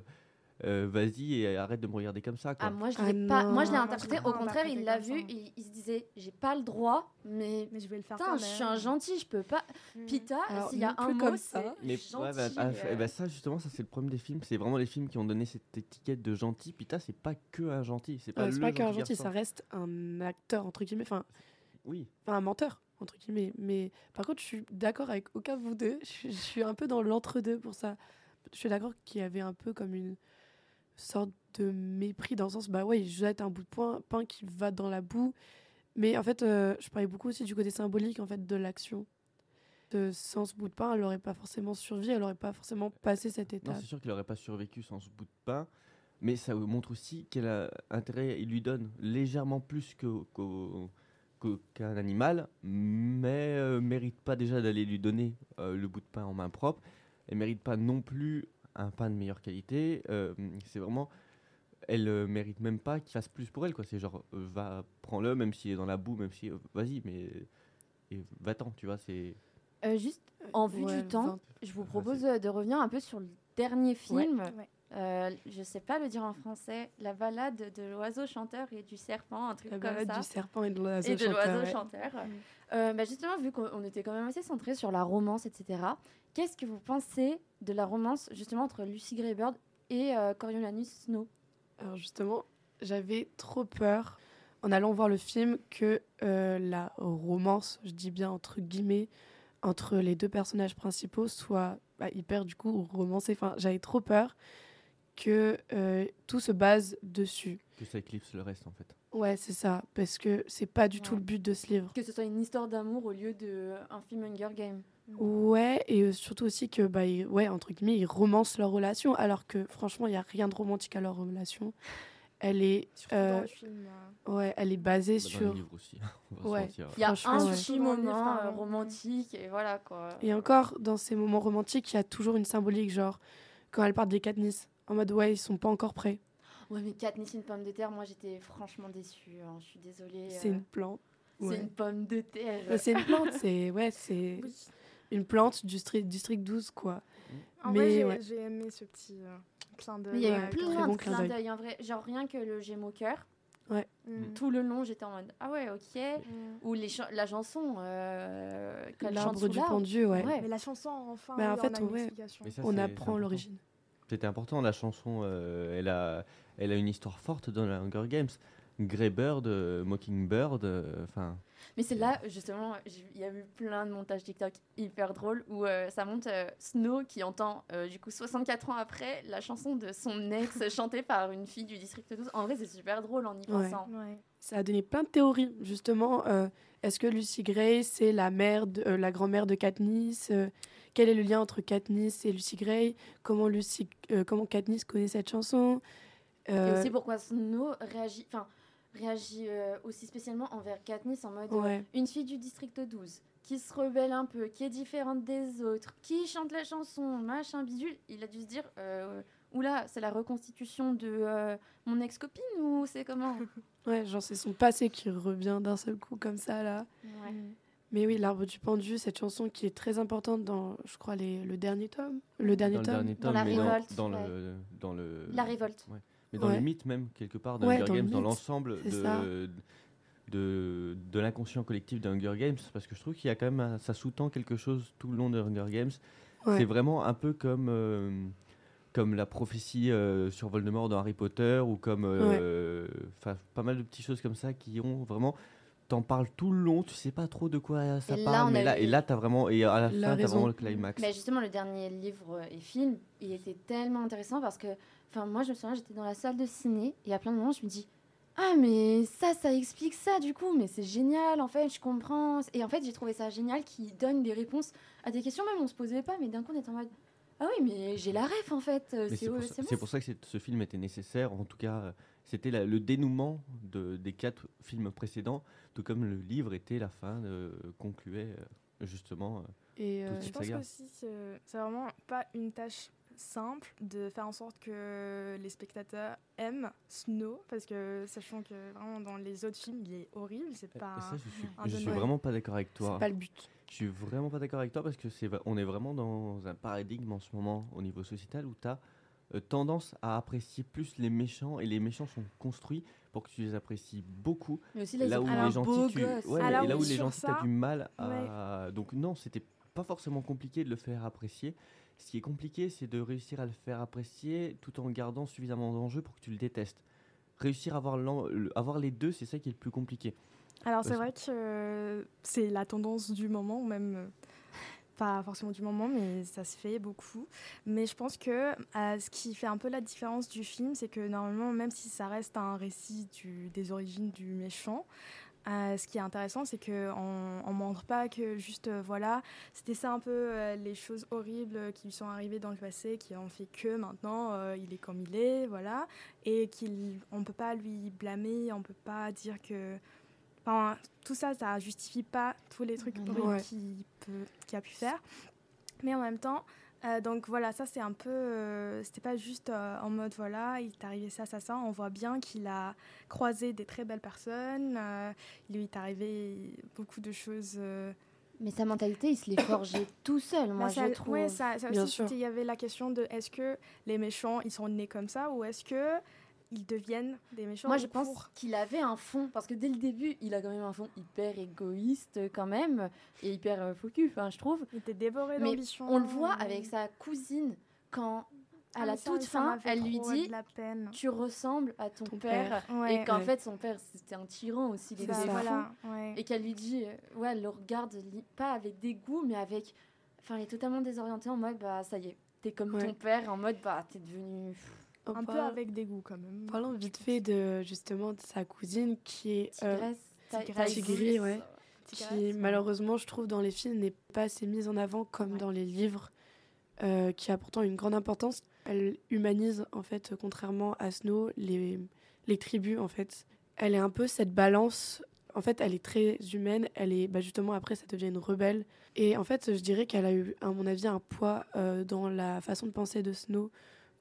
euh, vas-y et arrête de me regarder comme ça. Quoi. Ah, moi, je Ah l'ai pas. Moi, je l'ai interprété. Au contraire, il l'a vu. Il, il se disait, j'ai pas le droit, mais Mais je vais le faire putain, je suis un gentil, je peux pas. Mm. Pita, s'il y a un mot, comme c'est ça. Mais gentil. ouais, bah, ah, euh. eh bah, ça justement, ça c'est le problème des films. C'est vraiment les films qui ont donné cette étiquette de gentil. Pita, c'est pas que un gentil. C'est pas Ouais, le c'est pas qu'un gentil gentil, garçon. ça reste un acteur, entre guillemets, enfin, Oui. enfin, un menteur, entre guillemets. Mais par contre, je suis d'accord avec aucun de vous deux. Je, suis- je suis un peu dans l'entre-deux pour ça. Je suis d'accord qu'il y avait un peu comme une sorte de mépris dans le sens, bah ouais, il jette un bout de pain, pain qui va dans la boue. Mais en fait, euh, je parlais beaucoup aussi du côté symbolique en fait de l'action. Sans ce bout de pain, elle n'aurait pas forcément survécu, elle n'aurait pas forcément passé cette Non, étape. c'est sûr qu'il aurait pas survécu sans ce bout de pain. Mais ça montre aussi quel intérêt il lui donne légèrement plus qu'au- que- qu'un animal, mais euh, mérite pas déjà d'aller lui donner euh, le bout de pain en main propre. Elle mérite pas non plus un pain de meilleure qualité. euh, c'est vraiment, elle euh, mérite même pas qu'il fasse plus pour elle. quoi. C'est genre, euh, va, prends-le, même s'il est dans la boue, même si, euh, vas-y, mais et va-t'en, tu vois. C'est Euh, juste en vue Ouais, du temps, je vous propose euh, de revenir un peu sur le dernier Ouais. film. Ouais. Euh, je sais pas le dire en français. La balade de l'oiseau chanteur et du serpent, un truc La comme balade ça. du serpent et de l'oiseau et de chanteur, l'oiseau ouais. chanteur. Euh, bah, justement, vu qu'on on était quand même assez centré sur la romance, etc., qu'est-ce que vous pensez de la romance justement entre Lucy Greybird et euh, Coriolanus Snow? Alors justement, j'avais trop peur en allant voir le film que euh, la romance, je dis bien entre guillemets, entre les deux personnages principaux soit bah, hyper du coup romancée. Enfin, j'avais trop peur que euh, tout se base dessus. que ça éclipse le reste en fait. Ouais, c'est ça, parce que c'est pas du tout Ouais. le but de ce livre. Que ce soit une histoire d'amour au lieu d'un film Hunger Games. Ouais, et euh, surtout aussi que, bah, ils- ouais, entre guillemets, ils romancent leur relation, alors que franchement, il n'y a rien de romantique à leur relation. Elle est, euh, film. euh, ouais, elle est basée Bah, sur. on va Ouais. Il y a un ouais. petit moment euh, romantique et voilà quoi. Et encore, dans ces moments romantiques, il y a toujours une symbolique, genre quand elle parle des Katniss, en mode ouais, ils sont pas encore prêts. Ouais, mais Katniss, une pomme de terre, moi j'étais franchement déçue. hein, Je suis désolée. C'est euh, une plante. c'est ouais. une pomme de terre. Euh, C'est une plante, c'est [LAUGHS] ouais, c'est Oui. une plante du district, district 12 quoi. En Mais vrai, j'ai ouais. j'ai aimé ce petit euh, clin d'œil. Il y a Ouais, eu très plein de clin clins d'œil. en vrai. Genre rien que le Gémeaux cœur. Mm. Tout le long, j'étais en mode Ah ouais, ok. Mm. Ou les la chanson. Euh, L'arbre du pendu, ouais. Ouais. Mais la chanson, enfin, Bah, en fait, on a ouais. apprend l'origine. C'était important. La chanson, euh, elle, a, elle a une histoire forte dans la Hunger Games. Greybird, euh, Mockingbird, euh, enfin. Mais c'est là, justement, il y a eu plein de montages TikTok hyper drôles où euh, ça monte euh, Snow qui entend, euh, du coup, 64 ans après, la chanson de son ex [LAUGHS] chantée par une fille du district 12. En vrai, c'est super drôle en y pensant. Ouais. Ça a donné plein de théories, justement. euh, Est-ce que Lucy Gray, c'est la mère, de- euh, la grand-mère de Katniss euh, Quel est le lien entre Katniss et Lucy Gray? Comment Lucy, euh, comment Katniss connaît cette chanson? Et Euh, aussi pourquoi Snow réagit, enfin, réagit euh, aussi spécialement envers Katniss en mode euh, Ouais. une fille du district 12 qui se rebelle un peu, qui est différente des autres, qui chante la chanson, machin bidule. Il a dû se dire, euh, oula, c'est la reconstitution de euh, mon ex-copine ou c'est comment? [LAUGHS] Ouais, genre c'est son passé qui revient d'un seul coup comme ça là. Ouais. Mais oui, l'arbre du pendu, cette chanson qui est très importante dans, je crois, les, le dernier tome. Le dernier dans le tome. Dans la dans- révolte, dans, ouais. le, dans le, La révolte. mais dans Ouais. le mythe même quelque part de Ouais, Hunger dans le Games, dans l'ensemble de, de, de l'inconscient collectif de Hunger Games, parce que je trouve qu'il y a quand même, ça sous-tend quelque chose tout le long de Hunger Games. Ouais. C'est vraiment un peu comme, euh, comme la prophétie euh, sur Voldemort dans Harry Potter, ou comme euh, pas mal de petites choses comme ça qui ont vraiment. T'en parles tout le long, tu sais pas trop de quoi ça Et parle, mais là, et là, t'as vraiment, et à la La fin, t'as vraiment le climax. Mais justement, le dernier livre et film, il était tellement intéressant parce que, enfin, moi, je me souviens, j'étais dans la salle de ciné et à plein de moments, je me dis, ah, mais ça, ça explique ça, du coup, mais c'est génial, en fait, je comprends. Et en fait, j'ai trouvé ça génial qu'il donne des réponses à des questions, même on se posait pas, mais d'un coup, on était en mode, ah oui, mais j'ai la ref, en fait. euh, C'est pour, ça- pour que ce film était nécessaire. En tout cas, euh, c'était le dénouement de, des quatre films précédents, tout comme le livre était la fin, euh, concluait euh, justement. euh, Et euh, Je pense saga. c'est c'est vraiment pas une tâche simple de faire en sorte que les spectateurs aiment Snow, parce que sachant que vraiment dans les autres films, il est horrible, c'est et pas... ça, je suis, un je de suis vraiment pas d'accord avec toi. c'est pas le but. Je suis vraiment pas d'accord avec toi parce que c'est, on est vraiment dans un paradigme en ce moment au niveau sociétal où tu as tendance à apprécier plus les méchants et les méchants sont construits pour que tu les apprécies beaucoup. Mais aussi, là, ils là où les gentils, tu... ouais, Alors et là où les gentils, ça, du mal à. Donc non, c'était pas forcément compliqué de le faire apprécier. Ce qui est compliqué, c'est de réussir à le faire apprécier tout en gardant suffisamment d'enjeux pour que tu le détestes. Réussir à avoir, les deux, c'est ça qui est le plus compliqué. Alors c'est vrai que euh, c'est la tendance du moment, même euh, pas forcément du moment, mais ça se fait beaucoup. Mais je pense que euh, ce qui fait un peu la différence du film, c'est que normalement, même si ça reste un récit du- des origines du méchant, euh, ce qui est intéressant, c'est qu'on ne montre pas que juste, euh, voilà, c'était ça un peu euh, les choses horribles qui lui sont arrivées dans le passé, qui ont fait que maintenant, euh, il est comme il est, voilà, et qu'on ne peut pas lui blâmer, on ne peut pas dire que... Enfin, tout ça, ça justifie pas tous les trucs horribles Ouais. qu'il peut- qu'il a pu faire. Mais en même temps, euh, donc voilà, ça c'est un peu. euh, C'était pas juste euh, en mode voilà, il est arrivé ça, ça, ça. On voit bien qu'il a croisé des très belles personnes. euh, il lui est arrivé beaucoup de choses. euh, Mais sa mentalité, il se l'est [COUGHS] forgé tout seul, moi, bah, ça- je trouve. ça, aussi, il y avait la question de est-ce que les méchants, ils sont nés comme ça ou est-ce que ils deviennent des méchants Moi, je pense qu'il avait un fond, parce que dès le début, il a quand même un fond hyper égoïste, quand même, et hyper euh, focus, je trouve. Il était dévoré Mais d'ambition. On le voit mais- avec sa cousine, quand, à Ah, la toute ça fin, elle lui dit de la peine. Tu ressembles à ton, Ton père. père. Ouais. Et qu'en Ouais. fait, son père, c'était un tyran aussi, il C'est était ça. fou. voilà, ouais. Et qu'elle lui dit euh, Ouais, elle le regarde, pas avec dégoût, mais avec. Enfin, elle est totalement désorientée en mode Bah, ça y est, t'es comme Ouais. ton père, en mode Bah, t'es devenu. Un peu avec dégoût quand même. Parlons vite fait de justement de sa cousine qui est euh, Tigresse. ta- Tigresse. ta- Tigri, ouais. Tigresse, qui ouais. malheureusement je trouve dans les films n'est pas assez mise en avant comme Ouais. dans les livres euh, qui a pourtant une grande importance elle humanise en fait contrairement à Snow les, les tribus en fait elle est un peu cette balance en fait elle est très humaine elle est bah, justement après ça devient une rebelle et en fait je dirais qu'elle a eu à mon avis un poids euh, dans la façon de penser de Snow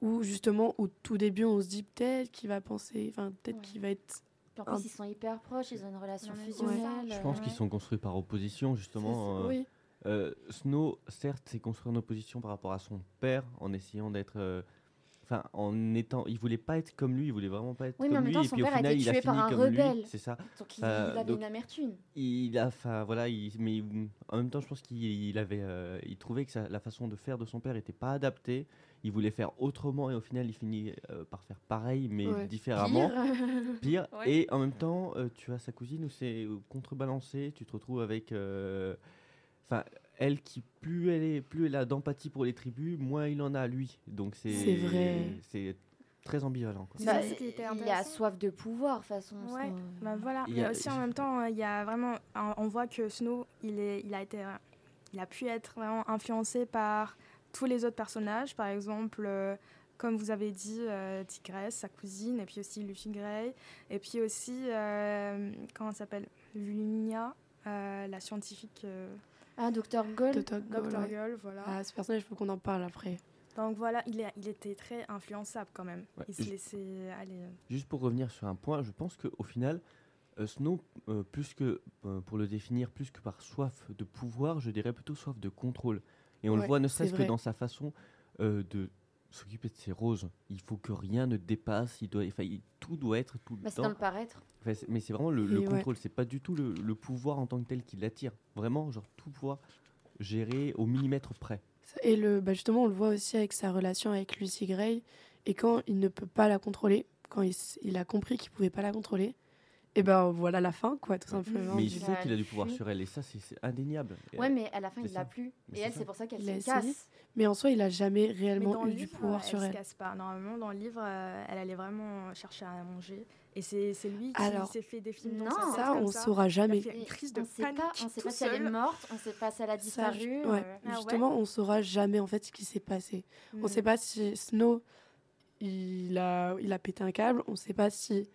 où justement au tout début on se dit peut-être qu'il va penser enfin peut-être Ouais. qu'il va être Puis en plus, ils sont hyper proches, ils ont une relation Ouais. fusionnelle. Je pense euh, qu'ils sont construits par opposition, justement. euh, oui Euh, Snow, certes, s'est construit en opposition par rapport à son père, en essayant d'être. euh, enfin, en étant, il voulait pas être comme lui, il voulait vraiment pas être Oui, mais en comme même lui. temps, et son puis au père a final, été il a tué par un comme lui. rebelle. C'est ça. Donc il, Euh, il avait donc- une amertume. Il a, enfin voilà, il, mais il- en même temps, je pense qu'il il avait, euh, il trouvait que ça- la façon de faire de son père était pas adaptée. Il voulait faire autrement et au final, il finit euh, par faire pareil, mais Ouais. différemment, Pire. [LAUGHS] pire. Ouais. Et en même temps, tu as sa cousine où c'est contrebalancé. Tu te retrouves avec, enfin, elle qui plus elle est, plus elle a d'empathie pour les tribus, moins il en a lui. Donc c'est, C'est vrai. c'est très ambivalent. Quoi. Bah, il a intéressant. soif de pouvoir, de toute façon. Ouais. Bah voilà, Il y mais a- aussi en même temps, il y a vraiment, on voit que Snow, il est, il a été, il a pu être vraiment influencé par tous les autres personnages, par exemple, euh, comme vous avez dit, euh, Tigresse, sa cousine, et puis aussi Lucy Gray, et puis aussi, euh, comment elle s'appelle, Luminia, euh, la scientifique euh, Ah, Dr. Gold. Dr. Gold, Dr. ouais. Gull, voilà. Ah, ce personnage, il faut qu'on en parle après. Donc voilà, il, est, il était très influençable quand même. Ouais, Il se laissait aller. Juste pour revenir sur un point, je pense qu'au final, euh, Snow, euh, plus que euh, pour le définir, plus que par soif de pouvoir, je dirais plutôt soif de contrôle. Et on le voit ne c'est serait-ce que dans sa façon euh, de s'occuper de ses roses. Il faut que rien ne dépasse, il doit, enfin, il- tout doit être tout le Bah, c'est dans temps. le paraître. Enfin, c'est- mais c'est vraiment le, le Et ouais. contrôle, c'est pas du tout le, le pouvoir en tant que tel qui l'attire. Vraiment, genre tout pouvoir géré au millimètre près. Et le, bah justement, on le voit aussi avec sa relation avec Lucy Gray. Et quand il ne peut pas la contrôler, quand il, il a compris qu'il pouvait pas la contrôler, et ben voilà la fin, quoi, tout simplement. mais il il sait a qu'il a du pouvoir sur elle et ça, c'est indéniable. Ouais, mais à la fin, il l'a plus. Et elle, c'est pour ça qu'elle Il se a casse. Mais en soi, il a jamais Mais réellement eu du pouvoir elle sur se elle. casse pas. Normalement, dans le livre, euh, elle allait vraiment chercher à manger. Et c'est lui qui s'est fait des films non, Ça, on saura Il jamais. a fait une Et crise de on sait panique pas, on sait tout pas si elle est morte, on sait pas si elle a disparu. euh. Ah Justement, on saura jamais en fait ce qui s'est passé. On Mm. sait pas si Snow il a, il a pété un câble. On sait pas si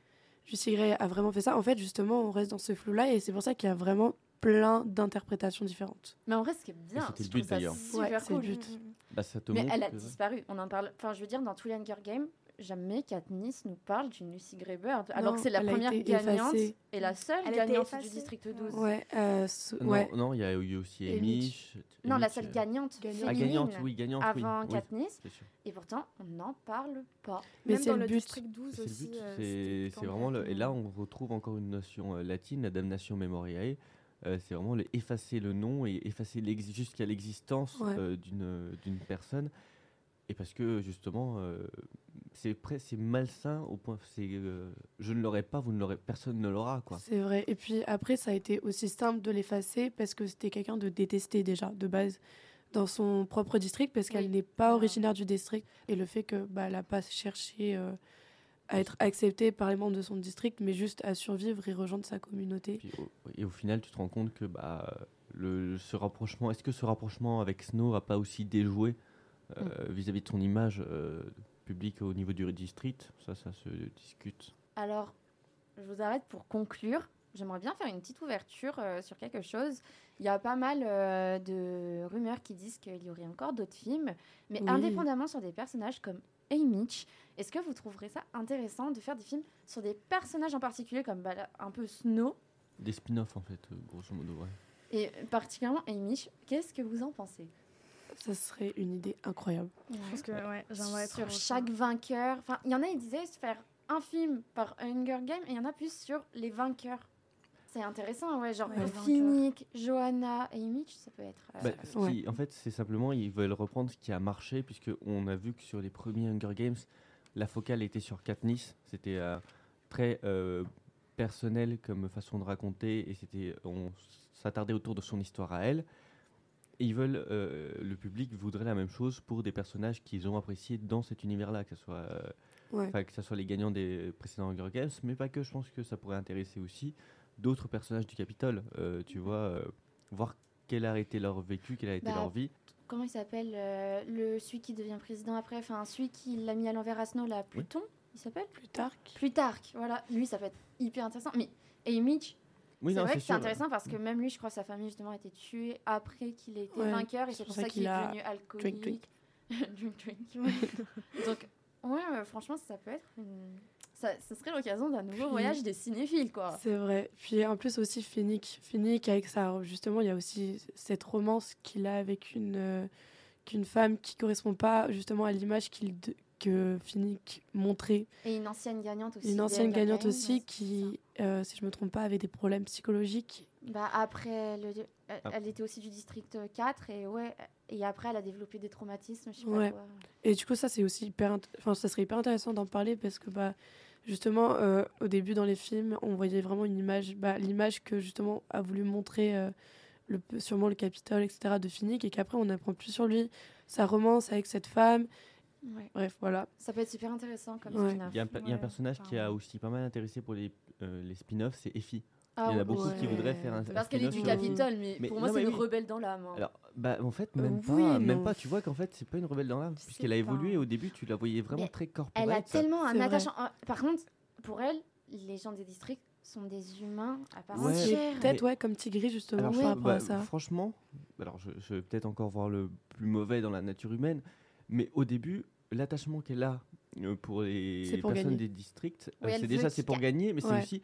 Lucy Gray a vraiment fait ça. En fait, justement, on reste dans ce flou-là et c'est pour ça qu'il y a vraiment plein d'interprétations différentes. Mais en vrai, ce qui est bien, c'était le but, d'ailleurs. super Ouais, c'est le cool. but. Bah, ça te Mais montre elle a disparu. On en parle. Enfin, je veux dire, dans tous les Hunger Games, jamais Katniss nous parle d'une Lucy Greybird, alors Non, que c'est la première gagnante effacée. et la seule Elle gagnante du district Ouais. 12. Ouais, euh, Non, ouais. non, il y a eu aussi. Mitch. Non, la seule euh, gagnante Gagnante. Ah, gagnante, oui, gagnante, avant oui, Katniss. Et pourtant, on n'en parle pas. Mais Même c'est dans le le but. district 12 C'est le aussi. euh, c'est vraiment le. Et là, on retrouve encore une notion euh, latine, la damnation memoriae. Euh, c'est vraiment le effacer le nom et effacer jusqu'à l'existence Ouais. euh, d'une d'une personne. Et parce que justement, euh, c'est c'est malsain au point. C'est, euh, je ne l'aurai pas, vous ne l'aurez, personne ne l'aura, quoi. C'est vrai. Et puis après, ça a été aussi simple de l'effacer parce que c'était quelqu'un de détesté déjà, de base, dans son propre district, parce qu'elle Oui. n'est pas originaire du district. Et le fait que bah, elle n'a pas cherché euh, à être acceptée par les membres de son district, mais juste à survivre et rejoindre sa communauté. Puis au- et au final, tu te rends compte que bah, le, ce rapprochement, est-ce que ce rapprochement avec Snow n'a pas aussi déjoué euh, Mm. vis-à-vis de son image euh, publique au niveau du district Ça, ça se discute. Alors, je vous arrête pour conclure. J'aimerais bien faire une petite ouverture euh, sur quelque chose. Il y a pas mal euh, de rumeurs qui disent qu'il y aurait encore d'autres films, mais Oui. indépendamment sur des personnages comme Haymitch, est-ce que vous trouverez ça intéressant de faire des films sur des personnages en particulier comme bah, un peu Snow? Des spin-offs, en fait, grosso modo. Ouais. et particulièrement Haymitch Qu'est-ce que vous en pensez? Ça serait une idée incroyable. Je pense que ouais, j'aimerais Sur chaque vainqueur. Enfin, il y en a, ils disaient se faire un film par Hunger Games et il y en a plus sur les vainqueurs. C'est intéressant, ouais, genre Ouais, les Finnick, Johanna et Mitch, ça peut être. euh, Bah, Ouais. qui- en fait, c'est simplement, ils veulent reprendre ce qui a marché, puisque on a vu que sur les premiers Hunger Games, la focale était sur Katniss. C'était euh, très euh, personnel comme façon de raconter, et c'était, on s'attardait autour de son histoire à elle. Et ils veulent, euh, le public voudrait la même chose pour des personnages qu'ils ont appréciés dans cet univers-là, que ce soit euh, Ouais. Que ce soit les gagnants des précédents Hunger Games, mais pas que. Je pense que ça pourrait intéresser aussi d'autres personnages du Capitole. Euh, tu vois, euh, voir quel a été leur vécu, quelle a été Bah, leur vie. Comment il s'appelle euh, Le celui qui devient président après, enfin celui qui l'a mis à l'envers à Snow, là, Pluton, il s'appelle? Plus tard. Plutarque, voilà. Lui, ça peut être hyper intéressant. Mais et Mitch, Oui, c'est vrai que c'est intéressant parce que même lui, je crois sa famille justement a été tuée après qu'il ait été Ouais, vainqueur et c'est pour ça ça qu'il qu'il est a devenu alcoolique. drink, drink, [LAUGHS] drink. ouais. [LAUGHS] Donc, ouais, euh, franchement, ça peut être une... Ça, ça serait l'occasion d'un nouveau Puis- voyage des cinéphiles, quoi. C'est vrai. Puis en plus aussi Finnick. Finnick avec ça, justement, il y a aussi cette romance qu'il a avec une, euh, qu'une femme qui correspond pas justement à l'image qu'il que Finnick montrait. Et une ancienne gagnante aussi. Une ancienne gagnante aussi qui, euh, si je me trompe pas, avait des problèmes psychologiques. Bah, après, le- elle, Ah. elle était aussi du district 4 et ouais. Et après, elle a développé des traumatismes, je sais Ouais. pas quoi. Et du coup, ça, c'est aussi hyper, enfin, ça serait hyper intéressant d'en parler parce que, bah, justement, euh, au début dans les films, on voyait vraiment une image, bah, l'image que justement a voulu montrer euh, le, sûrement le Capitole, etc. de Finnick et qu'après on apprend plus sur lui, sa romance avec cette femme. Ouais. Bref, voilà. Ça peut être super intéressant comme Ouais. spin-off. Il y a un, y a personnage qui a aussi pas mal intéressé pour les, euh, les spin-offs, c'est Effie. Ah Il y en a ouais. beaucoup qui voudraient faire un, Parce qu'elle est du Capitole, mais, Mais pour moi, c'est une oui. rebelle dans l'âme. hein. Alors, bah, en fait, Euh, même pas, même pas. Tu vois qu'en fait, c'est pas une rebelle dans l'âme, puisqu'elle a évolué. Au début, tu la voyais vraiment Mais très Elle a tellement un attachement. ah, Par contre, pour elle, les gens des districts sont des humains à part entière. Peut-être, ouais, comme Tigri, justement, par rapport bah, à ça. Franchement, alors je, je vais peut-être encore voir le plus mauvais dans la nature humaine, mais au début, l'attachement qu'elle a euh, pour les pour personnes gagner. des districts, Oui, euh, c'est déjà c'est pour gagne. gagner, mais c'est aussi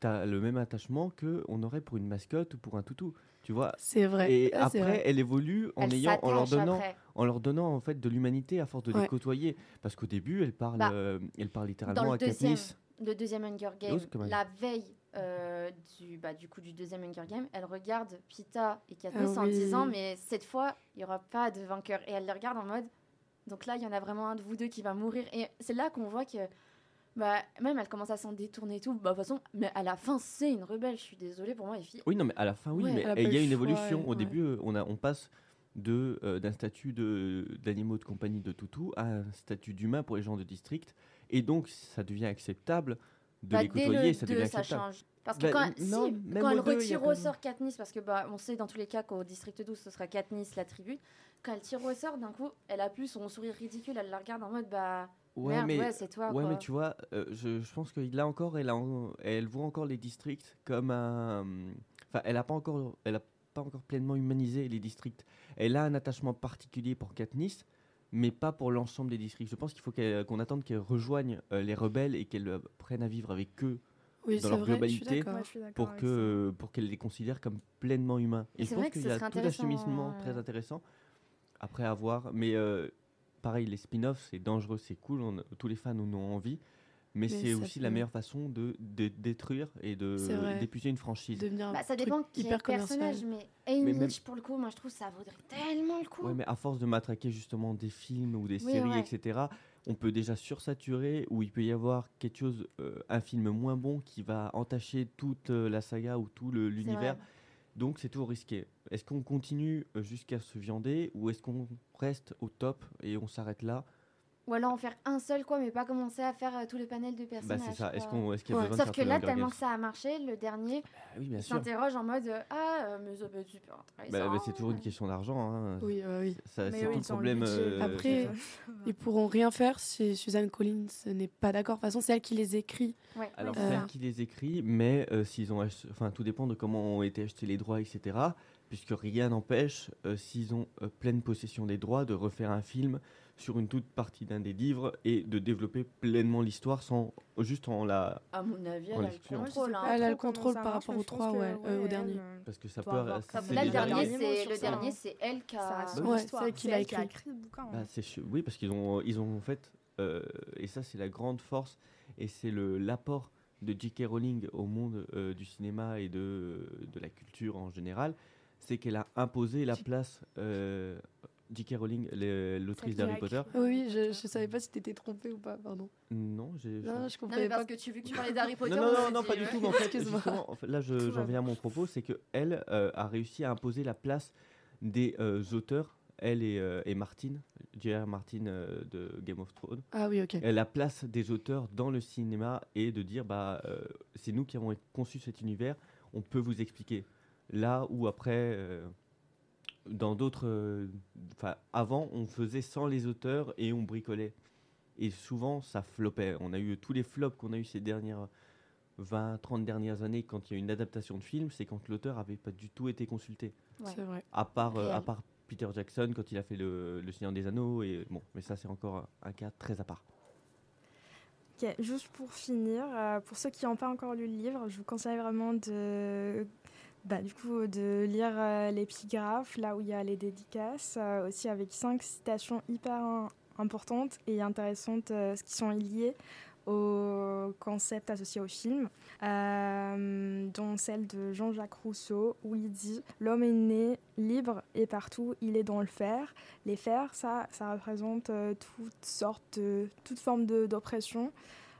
tu as le même attachement que on aurait pour une mascotte ou pour un toutou, tu vois. C'est vrai. Et Ah, après, vrai. elle évolue en Elle ayant, en leur donnant, après. en leur donnant en fait de l'humanité à force de Ouais. les côtoyer. Parce qu'au début, elle parle, Bah, euh, elle parle Dans littéralement le à deuxième, Katniss. le deuxième Hunger Game, la veille euh, du, bah, du coup du deuxième Hunger Game, elle regarde Pita et Katniss Ah en oui. disant mais cette fois il y aura pas de vainqueur et elle les regarde en mode donc là il y en a vraiment un de vous deux qui va mourir et c'est là qu'on voit que bah même elle commence à s'en détourner et tout bah de toute façon mais à la fin c'est une rebelle je suis désolée pour moi les filles Oui, non, mais à la fin, oui, Ouais. mais il y a une évolution. Au ouais. début, euh, on, a, on passe de euh, d'un statut de d'animaux de compagnie de toutou à un statut d'humain pour les gens de district, et donc ça devient acceptable de Bah, les dès côtoyer, le ça 2, devient ça change. Parce que Bah, quand, si, quand elle deux, retire au sort Katniss, parce que bah, on sait dans tous les cas qu'au district 12, ce sera Katniss la tribu, quand elle tire au sort, d'un coup, elle a plus son sourire ridicule, elle la regarde en mode bah Ouais, merde, mais, ouais, c'est toi. ouais, quoi. mais tu vois, euh, je, je pense que là encore, elle, a en- elle voit encore les districts comme un. Enfin, elle n'a pas encore, elle a pas encore pleinement humanisé les districts. Elle a un attachement particulier pour Katniss, mais pas pour l'ensemble des districts. Je pense qu'il faut qu'elle- qu'on attende qu'elle rejoigne euh, les rebelles et qu'elle euh, prenne à vivre avec eux Oui, dans leur vrai, globalité. Ouais, pour que euh, pour qu'elle les considère comme pleinement humains. Et Et je c'est pense qu'il y a tout un euh, très intéressant après avoir. Mais euh, pareil, les spin-offs, c'est dangereux, c'est cool, on- tous les fans en ont envie. Mais, Mais c'est aussi la meilleure façon de, de détruire et de d'épuiser une franchise. Bah, ça dépend qui est personnage, mais Haymitch, pour le coup, moi je trouve ça vaudrait tellement le coup. Ouais, mais à force de matraquer justement des films ou des Oui, séries, ouais. etc., on peut déjà sursaturer ou il peut y avoir quelque chose, euh, un film moins bon qui va entacher toute euh, la saga ou tout l'univers. Donc c'est toujours risqué. Est-ce qu'on continue euh, jusqu'à se viander ou est-ce qu'on reste au top et on s'arrête là Ou alors en faire un seul, quoi, mais pas commencer à faire euh, tout le panel de Bah personnages. c'est ça. Est-ce qu'on est-ce qu'il y a Ouais. besoin Sauf que tous les là, tellement que ça a marché, le dernier, Ah Oui, bien sûr. s'interroge en mode euh, Ah, euh, mais ça peut être super intéressant. Bah, bah, c'est toujours une question d'argent. hein. Oui, ouais, oui. Ça, c'est oui, tout le problème. euh, Après. Ils pourront rien faire si Suzanne Collins n'est pas d'accord. De toute façon, c'est elle qui les écrit. Ouais, Alors, Euh, c'est celle ça. qui les écrit, mais euh, s'ils ont, ach- enfin, tout dépend de comment ont été achetés les droits, etc. Puisque rien n'empêche, euh, s'ils ont euh, pleine possession des droits, de refaire un film sur une toute partie d'un des livres et de développer pleinement l'histoire sans juste en la, À mon avis, elle a le contrôle. hein. Elle a le contrôle par rapport aux trois, ouais, euh, au dernier. parce que ça peut. avoir- ça- Là, le dernier, c'est sur le ça, dernier, c'est elle qui a. Bah. Ouais, c'est qui écrit. écrit le bouquin. Bah, hein. oui, parce qu'ils ont, ils ont en fait, euh, et ça c'est la grande force, et c'est le l'apport de J.K. Rowling au monde euh, du cinéma et de, de la culture en général, c'est qu'elle a imposé la place. euh, J.K. Rowling, l'autrice d'Harry Potter. Oui, je, je savais pas si t'étais trompée ou pas, pardon. Non, j'ai. je- Non, je Non, mais comprenais parce pas. que tu vu que tu parlais d'Harry Potter. Non, non, on non, non, pas du ouais. tout. mais en fait, Excuse-moi. justement, en fait, là, j'en viens à mon propos, c'est que elle euh, a réussi à imposer la place des euh, auteurs, elle et, euh, et Martin, J.R. Martin euh, de Game of Thrones. Ah oui, ok. Euh, la place des auteurs dans le cinéma et de dire bah euh, c'est nous qui avons conçu cet univers, on peut vous expliquer. Là où après euh, dans d'autres euh, enfin avant on faisait sans les auteurs et on bricolait et souvent ça flopait. On a eu tous les flops qu'on a eu ces dernières 20 30 dernières années quand il y a eu une adaptation de film, c'est quand l'auteur avait pas du tout été consulté. Ouais. C'est vrai. À part euh, à part Peter Jackson quand il a fait le, le Seigneur des Anneaux et bon, mais ça c'est encore un, un cas très à part. Ok, juste pour finir, euh, pour ceux qui n'ont pas encore lu le livre, je vous conseille vraiment de, bah, du coup, de lire euh, l'épigraphe, là où il y a les dédicaces, euh, aussi avec cinq citations hyper importantes et intéressantes euh, qui sont liées au concept associé au film, euh, dont celle de Jean-Jacques Rousseau, où il dit L'homme est né libre et partout il est dans le fer. Les fers, ça, ça représente euh, toutes sortes, de, toute forme d'oppression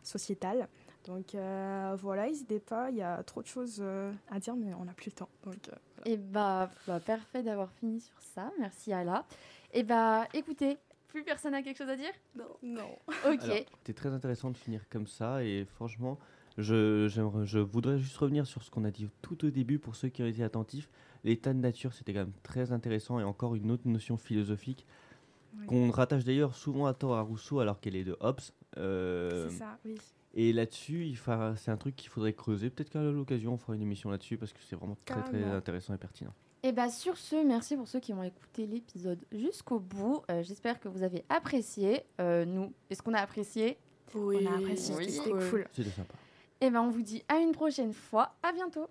sociétale. Donc euh, voilà, n'hésitez pas, il y a trop de choses euh, à dire, mais on n'a plus le temps. Donc, euh, Et bah, bah, parfait d'avoir fini sur ça. Merci Ala. Et bah écoutez, plus personne a quelque chose à dire? Non. Non. [LAUGHS] Ok. C'était très intéressant de finir comme ça et franchement, je, voudrais juste revenir sur ce qu'on a dit tout au début pour ceux qui ont été attentifs. L'état de nature, c'était quand même très intéressant et encore une autre notion philosophique Oui. qu'on rattache d'ailleurs souvent à tort à Rousseau alors qu'elle est de Hobbes. Euh, C'est ça, oui. Et là-dessus, il fa- c'est un truc qu'il faudrait creuser. Peut-être qu'à l'occasion, on fera une émission là-dessus parce que c'est vraiment très très intéressant et pertinent. Et bah sur ce, merci pour ceux qui ont écouté l'épisode jusqu'au bout. Euh, J'espère que vous avez apprécié. Euh, nous, est-ce qu'on a apprécié? Oui, on a apprécié, oui. c'était cool. C'était sympa. Et ben on vous dit à une prochaine fois. À bientôt.